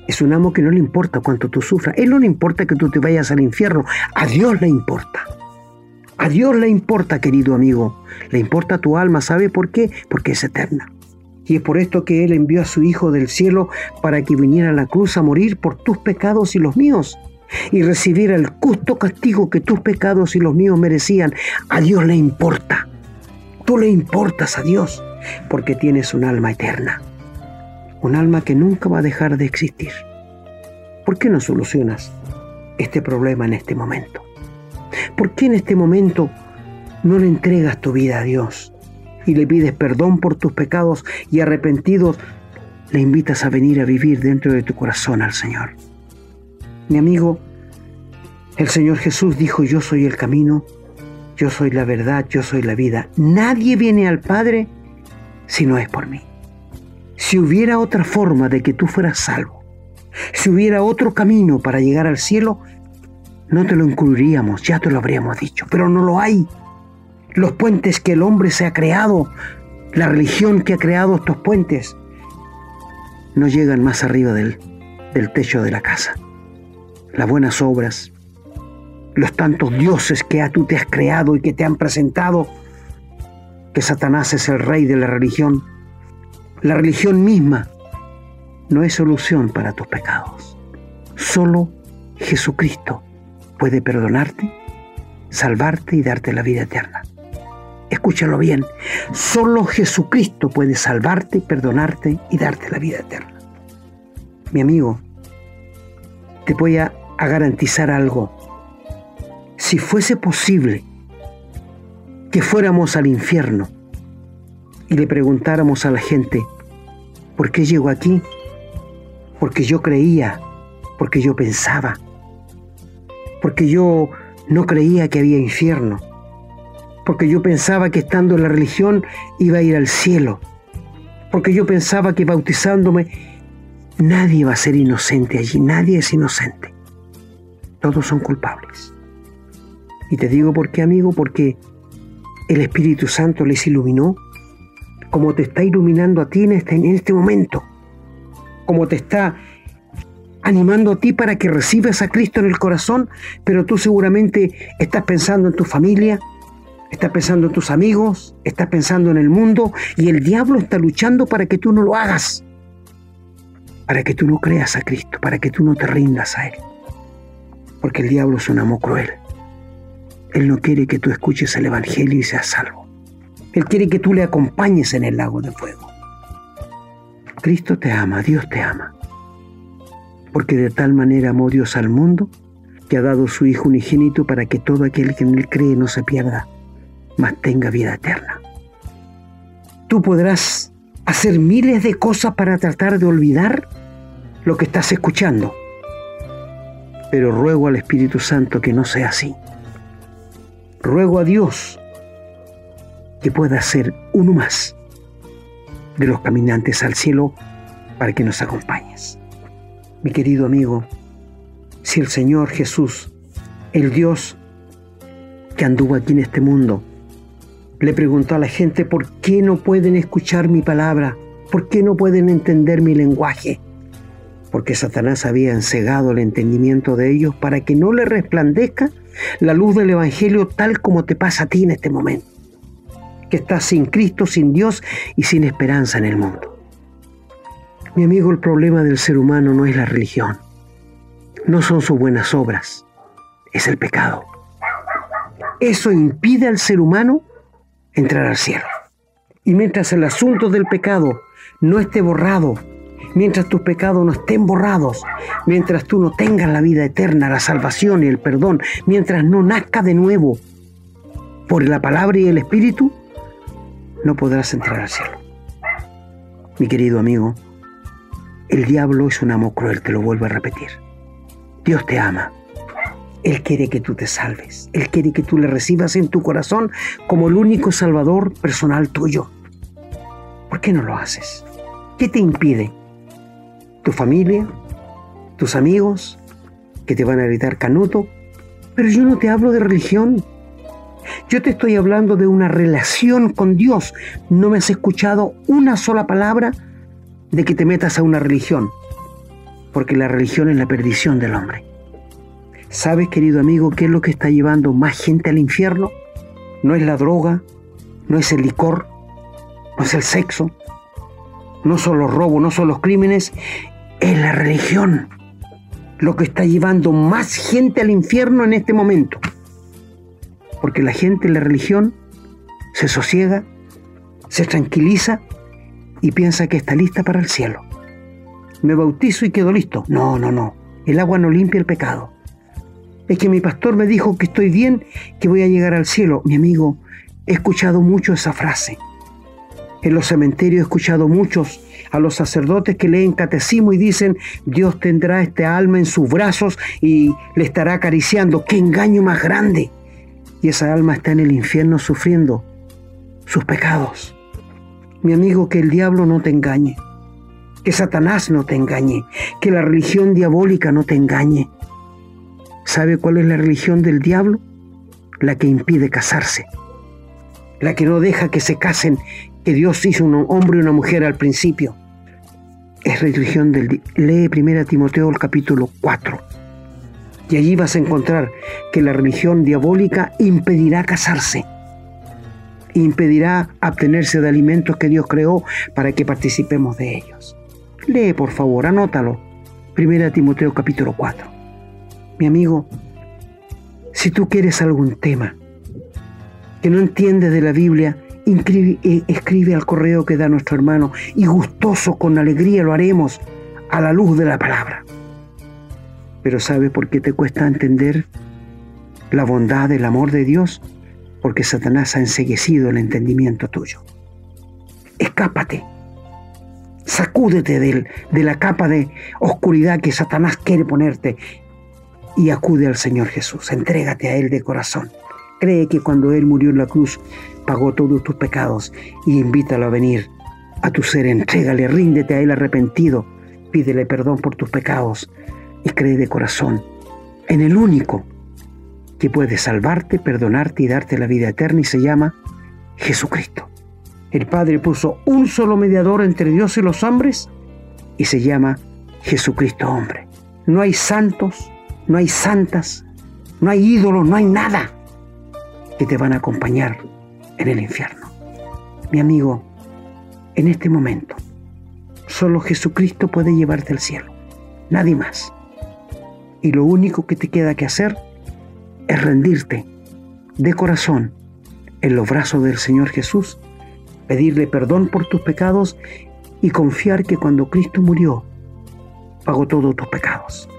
Es un amo que no le importa cuánto tú sufras. Él no le importa que tú te vayas al infierno. A Dios le importa. A Dios le importa, querido amigo. Le importa tu alma. ¿Sabe por qué? Porque es eterna. Y es por esto que Él envió a su Hijo del cielo para que viniera a la cruz a morir por tus pecados y los míos y recibiera el justo castigo que tus pecados y los míos merecían. A Dios le importa. Tú le importas a Dios porque tienes un alma eterna un alma que nunca va a dejar de existir. ¿Por qué no solucionas este problema en este momento? ¿Por qué en este momento no le entregas tu vida a Dios y le pides perdón por tus pecados y arrepentidos le invitas a venir a vivir dentro de tu corazón al Señor? Mi amigo, el Señor Jesús dijo, yo soy el camino, yo soy la verdad, yo soy la vida. Nadie viene al Padre si no es por mí. Si hubiera otra forma de que tú fueras salvo, si hubiera otro camino para llegar al cielo, no te lo incluiríamos, ya te lo habríamos dicho, pero no lo hay. Los puentes que el hombre se ha creado, la religión que ha creado estos puentes, no llegan más arriba del, del techo de la casa. Las buenas obras, los tantos dioses que tú te has creado y que te han presentado, que Satanás es el rey de la religión. La religión misma no es solución para tus pecados. Solo Jesucristo puede perdonarte, salvarte y darte la vida eterna. Escúchalo bien, solo Jesucristo puede salvarte, perdonarte y darte la vida eterna. Mi amigo, te voy a, a garantizar algo. Si fuese posible que fuéramos al infierno y le preguntáramos a la gente, ¿por qué llego aquí? Porque yo creía, porque yo pensaba, porque yo no creía que había infierno, porque yo pensaba que estando en la religión iba a ir al cielo, porque yo pensaba que bautizándome nadie va a ser inocente allí, nadie es inocente, todos son culpables. Y te digo por qué, amigo, porque el Espíritu Santo les iluminó, como te está iluminando a ti en este, en este momento, como te está animando a ti para que recibas a Cristo en el corazón, pero tú seguramente estás pensando en tu familia, estás pensando en tus amigos, estás pensando en el mundo y el diablo está luchando para que tú no lo hagas, para que tú no creas a Cristo, para que tú no te rindas a Él, porque el diablo es un amo cruel. Él no quiere que tú escuches el Evangelio y seas salvo. Él quiere que tú le acompañes en el lago de fuego. Cristo te ama, Dios te ama. Porque de tal manera amó Dios al mundo que ha dado su Hijo unigénito para que todo aquel que en él cree no se pierda, mas tenga vida eterna. Tú podrás hacer miles de cosas para tratar de olvidar lo que estás escuchando, pero ruego al Espíritu Santo que no sea así ruego a Dios que pueda ser uno más de los caminantes al cielo para que nos acompañes. Mi querido amigo, si el Señor Jesús, el Dios que anduvo aquí en este mundo, le preguntó a la gente por qué no pueden escuchar mi palabra, por qué no pueden entender mi lenguaje, porque Satanás había ensegado el entendimiento de ellos para que no le resplandezca la luz del Evangelio tal como te pasa a ti en este momento, que estás sin Cristo, sin Dios y sin esperanza en el mundo. Mi amigo, el problema del ser humano no es la religión, no son sus buenas obras, es el pecado. Eso impide al ser humano entrar al cielo. Y mientras el asunto del pecado no esté borrado mientras tus pecados no estén borrados, mientras tú no tengas la vida eterna, la salvación y el perdón, mientras no nazca de nuevo por la palabra y el Espíritu, no podrás entrar al cielo. Mi querido amigo, el diablo es un amo cruel, te lo vuelvo a repetir. Dios te ama. Él quiere que tú te salves. Él quiere que tú le recibas en tu corazón como el único salvador personal tuyo. ¿Por qué no lo haces? ¿Qué te impide? tu familia, tus amigos, que te van a gritar canuto. Pero yo no te hablo de religión. Yo te estoy hablando de una relación con Dios. No me has escuchado una sola palabra de que te metas a una religión. Porque la religión es la perdición del hombre. ¿Sabes, querido amigo, qué es lo que está llevando más gente al infierno? No es la droga, no es el licor, no es el sexo, no son los robos, no son los crímenes, es la religión lo que está llevando más gente al infierno en este momento. Porque la gente en la religión se sosiega, se tranquiliza y piensa que está lista para el cielo. Me bautizo y quedo listo. No, no, no. El agua no limpia el pecado. Es que mi pastor me dijo que estoy bien, que voy a llegar al cielo. Mi amigo, he escuchado mucho esa frase. En los cementerios he escuchado muchos a los sacerdotes que leen catecismo y dicen, Dios tendrá este alma en sus brazos y le estará acariciando. ¡Qué engaño más grande! Y esa alma está en el infierno sufriendo sus pecados. Mi amigo, que el diablo no te engañe, que Satanás no te engañe, que la religión diabólica no te engañe. ¿Sabe cuál es la religión del diablo? La que impide casarse, la que no deja que se casen que Dios hizo un hombre y una mujer al principio. Es religión del... Lee 1 Timoteo el capítulo 4. Y allí vas a encontrar que la religión diabólica impedirá casarse, impedirá abstenerse de alimentos que Dios creó para que participemos de ellos. Lee, por favor, anótalo. 1 Timoteo capítulo 4. Mi amigo, si tú quieres algún tema que no entiendes de la Biblia, eh, escribe al correo que da nuestro hermano y gustoso, con alegría lo haremos a la luz de la palabra. Pero ¿sabes por qué te cuesta entender la bondad, el amor de Dios? Porque Satanás ha enseguecido el entendimiento tuyo. Escápate. Sacúdete de, de la capa de oscuridad que Satanás quiere ponerte y acude al Señor Jesús. Entrégate a Él de corazón. Cree que cuando Él murió en la cruz pagó todos tus pecados y invítalo a venir a tu ser. Entrégale, ríndete a Él arrepentido. Pídele perdón por tus pecados y cree de corazón en el único que puede salvarte, perdonarte y darte la vida eterna y se llama Jesucristo. El Padre puso un solo mediador entre Dios y los hombres y se llama Jesucristo hombre. No hay santos, no hay santas, no hay ídolos, no hay nada que te van a acompañar en el infierno. Mi amigo, en este momento, solo Jesucristo puede llevarte al cielo, nadie más. Y lo único que te queda que hacer es rendirte de corazón en los brazos del Señor Jesús, pedirle perdón por tus pecados y confiar que cuando Cristo murió, pagó todos tus pecados.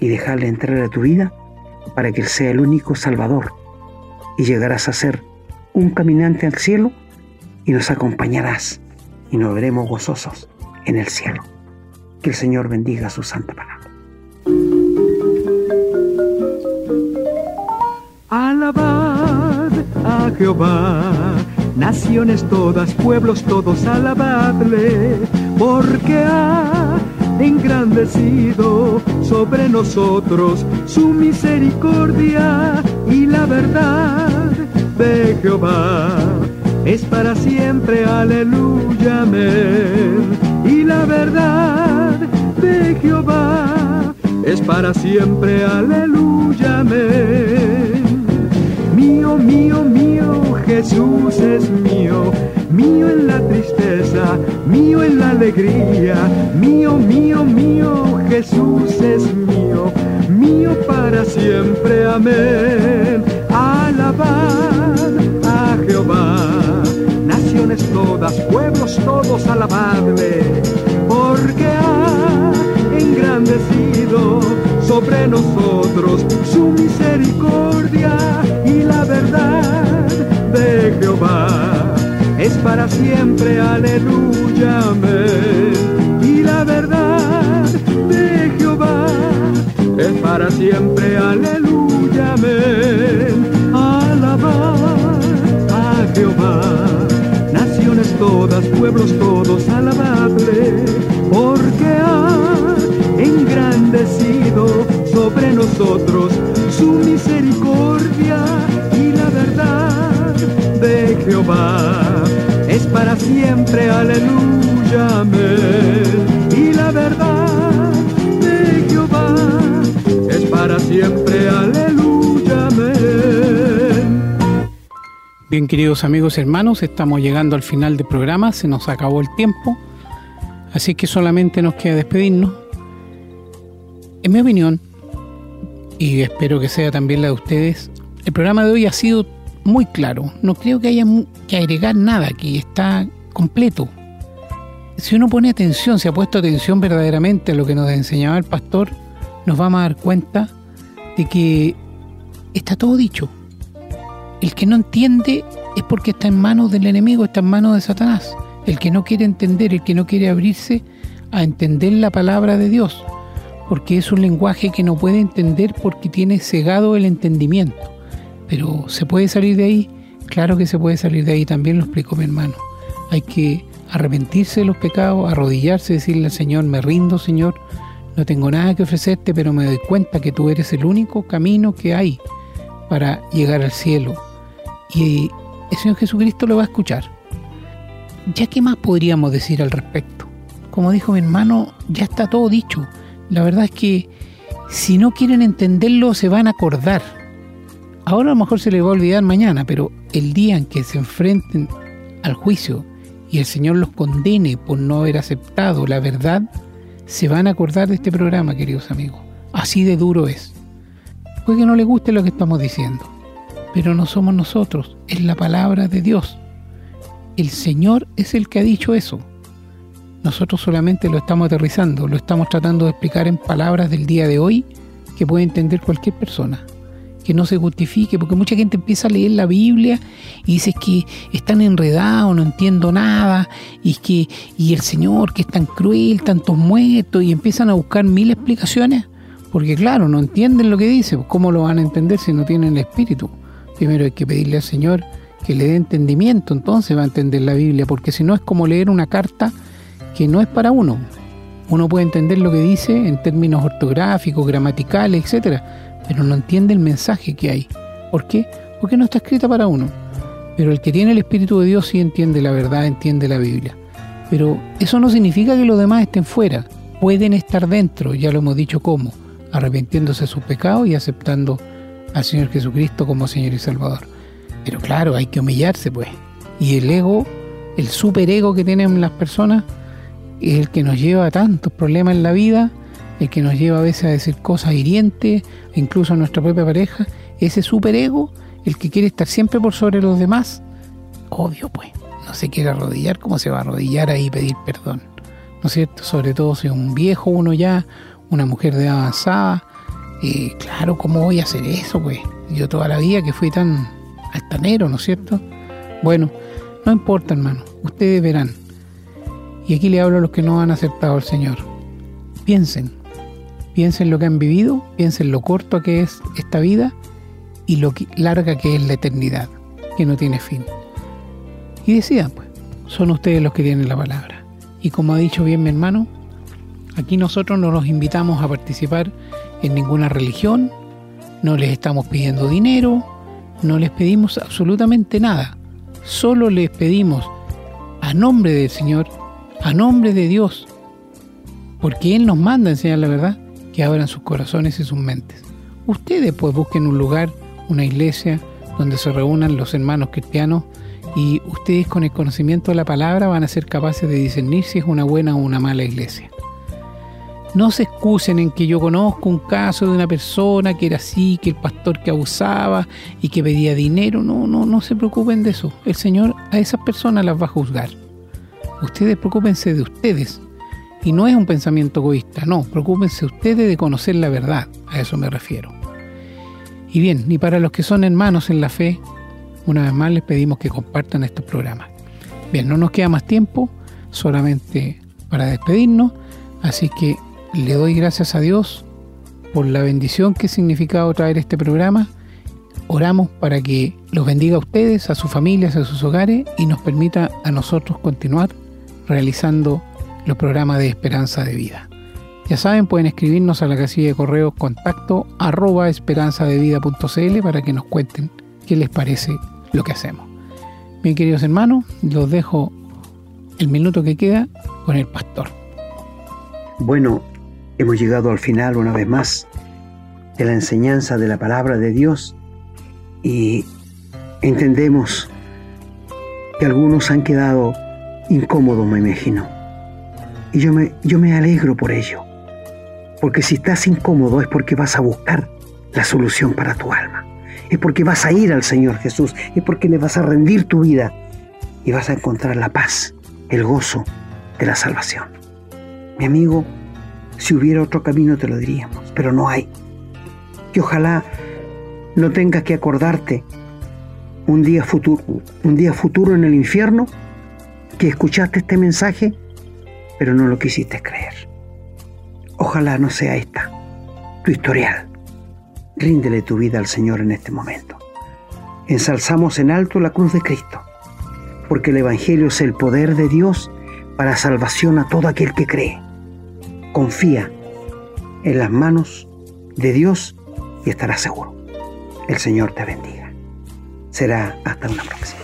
Y dejarle entrar a tu vida para que Él sea el único Salvador. Y llegarás a ser un caminante al cielo y nos acompañarás y nos veremos gozosos en el cielo. Que el Señor bendiga su santa palabra. Alabad a Jehová, naciones todas, pueblos todos, alabadle, porque ha engrandecido sobre nosotros su misericordia y la verdad de Jehová es para siempre, aleluya, amén. Y la verdad de Jehová es para siempre, aleluya, amén. Mío, mío, Jesús es mío, mío en la tristeza, mío en la alegría, mío, mío, mío, Jesús es mío, mío para siempre, amén. Alabad a Jehová, naciones todas, pueblos todos, alabadle, porque ha engrandecido sobre nosotros su misericordia y la verdad de Jehová es para siempre, aleluya. Y la verdad de Jehová es para siempre, aleluya, amén. Alabad a Jehová, naciones todas, pueblos todos, alabadle, porque ha sobre nosotros su misericordia y la verdad de Jehová es para siempre, aleluya, amén. Y la verdad de Jehová es para siempre, aleluya, amén. Bien, queridos amigos y hermanos, estamos llegando al final del programa, se nos acabó el tiempo, así que solamente nos queda despedirnos. En mi opinión, y espero que sea también la de ustedes, el programa de hoy ha sido muy claro. No creo que haya que agregar nada aquí, está completo. Si uno pone atención, si ha puesto atención verdaderamente a lo que nos enseñaba el pastor, nos vamos a dar cuenta de que está todo dicho. El que no entiende es porque está en manos del enemigo, está en manos de Satanás. El que no quiere entender, el que no quiere abrirse a entender la palabra de Dios, porque es un lenguaje que no puede entender porque tiene cegado el entendimiento. Pero ¿se puede salir de ahí? Claro que se puede salir de ahí, también lo explicó mi hermano. Hay que arrepentirse de los pecados, arrodillarse, decirle al Señor, me rindo Señor, no tengo nada que ofrecerte, pero me doy cuenta que tú eres el único camino que hay para llegar al cielo. Y el Señor Jesucristo lo va a escuchar. ¿Ya qué más podríamos decir al respecto? Como dijo mi hermano, ya está todo dicho. La verdad es que si no quieren entenderlo se van a acordar. Ahora a lo mejor se les va a olvidar mañana, pero el día en que se enfrenten al juicio y el Señor los condene por no haber aceptado la verdad, se van a acordar de este programa, queridos amigos. Así de duro es. Puede que no les guste lo que estamos diciendo, pero no somos nosotros, es la palabra de Dios. El Señor es el que ha dicho eso. Nosotros solamente lo estamos aterrizando, lo estamos tratando de explicar en palabras del día de hoy que puede entender cualquier persona. Que no se justifique, porque mucha gente empieza a leer la Biblia y dice que están enredados, no entiendo nada, y que, y el Señor que es tan cruel, tantos muertos, y empiezan a buscar mil explicaciones, porque claro, no entienden lo que dice, ¿cómo lo van a entender si no tienen el Espíritu? Primero hay que pedirle al Señor que le dé entendimiento, entonces va a entender la Biblia, porque si no es como leer una carta que no es para uno. Uno puede entender lo que dice en términos ortográficos, gramaticales, etcétera, pero no entiende el mensaje que hay. ¿Por qué? Porque no está escrita para uno. Pero el que tiene el Espíritu de Dios sí entiende la verdad, entiende la Biblia. Pero eso no significa que los demás estén fuera. Pueden estar dentro, ya lo hemos dicho cómo, arrepintiéndose de sus pecados y aceptando al Señor Jesucristo como Señor y Salvador. Pero claro, hay que humillarse pues. Y el ego, el superego que tienen las personas, es el que nos lleva a tantos problemas en la vida, el que nos lleva a veces a decir cosas hirientes, incluso a nuestra propia pareja, ese superego, el que quiere estar siempre por sobre los demás, obvio pues, no se quiere arrodillar, ¿cómo se va a arrodillar ahí y pedir perdón? ¿No es cierto? Sobre todo si un viejo uno ya, una mujer de avanzada, claro, ¿cómo voy a hacer eso pues? Yo toda la vida que fui tan altanero, ¿no es cierto? Bueno, no importa hermano, ustedes verán y aquí le hablo a los que no han aceptado al Señor. Piensen, piensen lo que han vivido, piensen lo corto que es esta vida y lo larga que es la eternidad, que no tiene fin. Y decidan, pues, son ustedes los que tienen la palabra. Y como ha dicho bien mi hermano, aquí nosotros no los invitamos a participar en ninguna religión, no les estamos pidiendo dinero, no les pedimos absolutamente nada, solo les pedimos a nombre del Señor a nombre de Dios, porque Él nos manda a enseñar la verdad, que abran sus corazones y sus mentes. Ustedes pues busquen un lugar, una iglesia, donde se reúnan los hermanos cristianos y ustedes con el conocimiento de la palabra van a ser capaces de discernir si es una buena o una mala iglesia. No se excusen en que yo conozco un caso de una persona que era así, que el pastor que abusaba y que pedía dinero. No, no, no se preocupen de eso. El Señor a esas personas las va a juzgar. Ustedes preocúpense de ustedes. Y no es un pensamiento egoísta, no, preocúpense ustedes de conocer la verdad, a eso me refiero. Y bien, y para los que son hermanos en la fe, una vez más les pedimos que compartan estos programas. Bien, no nos queda más tiempo, solamente para despedirnos, así que le doy gracias a Dios por la bendición que ha significado traer este programa. Oramos para que los bendiga a ustedes, a sus familias, a sus hogares y nos permita a nosotros continuar realizando los programas de Esperanza de Vida. Ya saben, pueden escribirnos a la casilla de correo contacto arroba esperanzadevida.cl para que nos cuenten qué les parece lo que hacemos. Bien, queridos hermanos, los dejo el minuto que queda con el pastor. Bueno, hemos llegado al final una vez más de la enseñanza de la palabra de Dios y entendemos que algunos han quedado incómodo, me imagino. Y yo me, yo me alegro por ello. Porque si estás incómodo es porque vas a buscar la solución para tu alma. Es porque vas a ir al Señor Jesús. Es porque le vas a rendir tu vida. Y vas a encontrar la paz, el gozo de la salvación. Mi amigo, si hubiera otro camino te lo diríamos, pero no hay. Que ojalá no tengas que acordarte un día futuro, un día futuro en el infierno que escuchaste este mensaje, pero no lo quisiste creer. Ojalá no sea esta tu historial. Ríndele tu vida al Señor en este momento. Ensalzamos en alto la cruz de Cristo, porque el Evangelio es el poder de Dios para salvación a todo aquel que cree. Confía en las manos de Dios y estarás seguro. El Señor te bendiga. Será hasta una próxima.